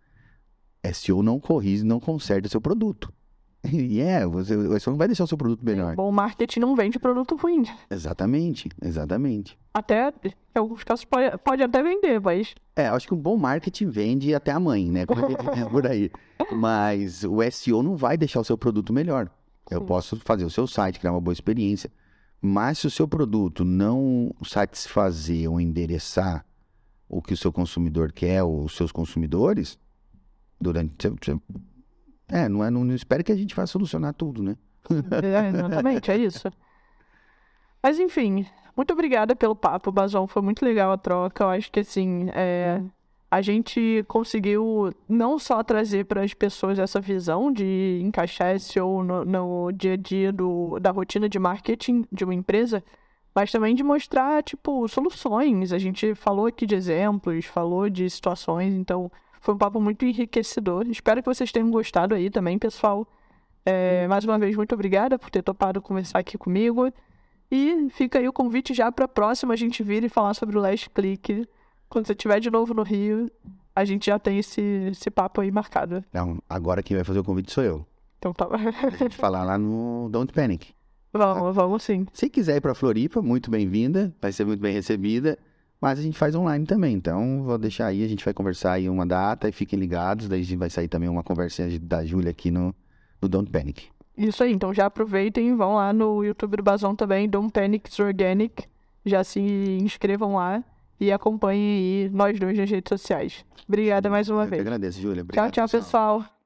S2: SEO não corrige, não conserta seu produto. E é, você, o SEO não vai deixar o seu produto melhor.
S1: Bom marketing não vende produto ruim.
S2: Exatamente, exatamente.
S1: Até, em alguns casos, pode, pode até vender, mas
S2: É, acho que um bom marketing vende até a mãe, né? É por aí. Mas o SEO não vai deixar o seu produto melhor. Eu
S1: Sim.
S2: posso fazer o seu site, criar uma boa experiência. Mas se o seu produto não satisfazer ou endereçar o que o seu consumidor quer, ou os seus consumidores, durante. É, não, é, não, não espere que a gente vá solucionar tudo, né?
S1: É, exatamente, é isso. Mas enfim, muito obrigada pelo papo, Bazão. Foi muito legal a troca. Eu acho que assim, é, a gente conseguiu não só trazer para as pessoas essa visão de encaixar SEO no, no dia a dia do, da rotina de marketing de uma empresa, mas também de mostrar, tipo, soluções. A gente falou aqui de exemplos, falou de situações, então foi um papo muito enriquecedor. Espero que vocês tenham gostado aí também, pessoal. É, mais uma vez, muito obrigada por ter topado conversar aqui comigo. E fica aí o convite já para a próxima a gente vir e falar sobre o Last Click. Quando você estiver de novo no Rio, a gente já tem esse, esse papo aí marcado.
S2: Não, agora quem vai fazer o convite sou eu.
S1: Então tá.
S2: A gente falar lá no Don't Panic.
S1: vamos, vamos sim.
S2: Se quiser ir para Floripa, muito bem-vinda, vai ser muito bem recebida. Mas a gente faz online também, então vou deixar aí, a gente vai conversar aí uma data e fiquem ligados. Daí vai sair também uma conversinha da Júlia aqui no, no Don't Panic.
S1: Isso aí, então já aproveitem e vão lá no YouTube do Bazão também, Don't Panic Organic. Já se inscrevam lá e acompanhem aí nós dois nas redes sociais. Obrigada mais uma
S2: Eu
S1: vez.
S2: agradeço, Júlia.
S1: Tchau, tchau, pessoal.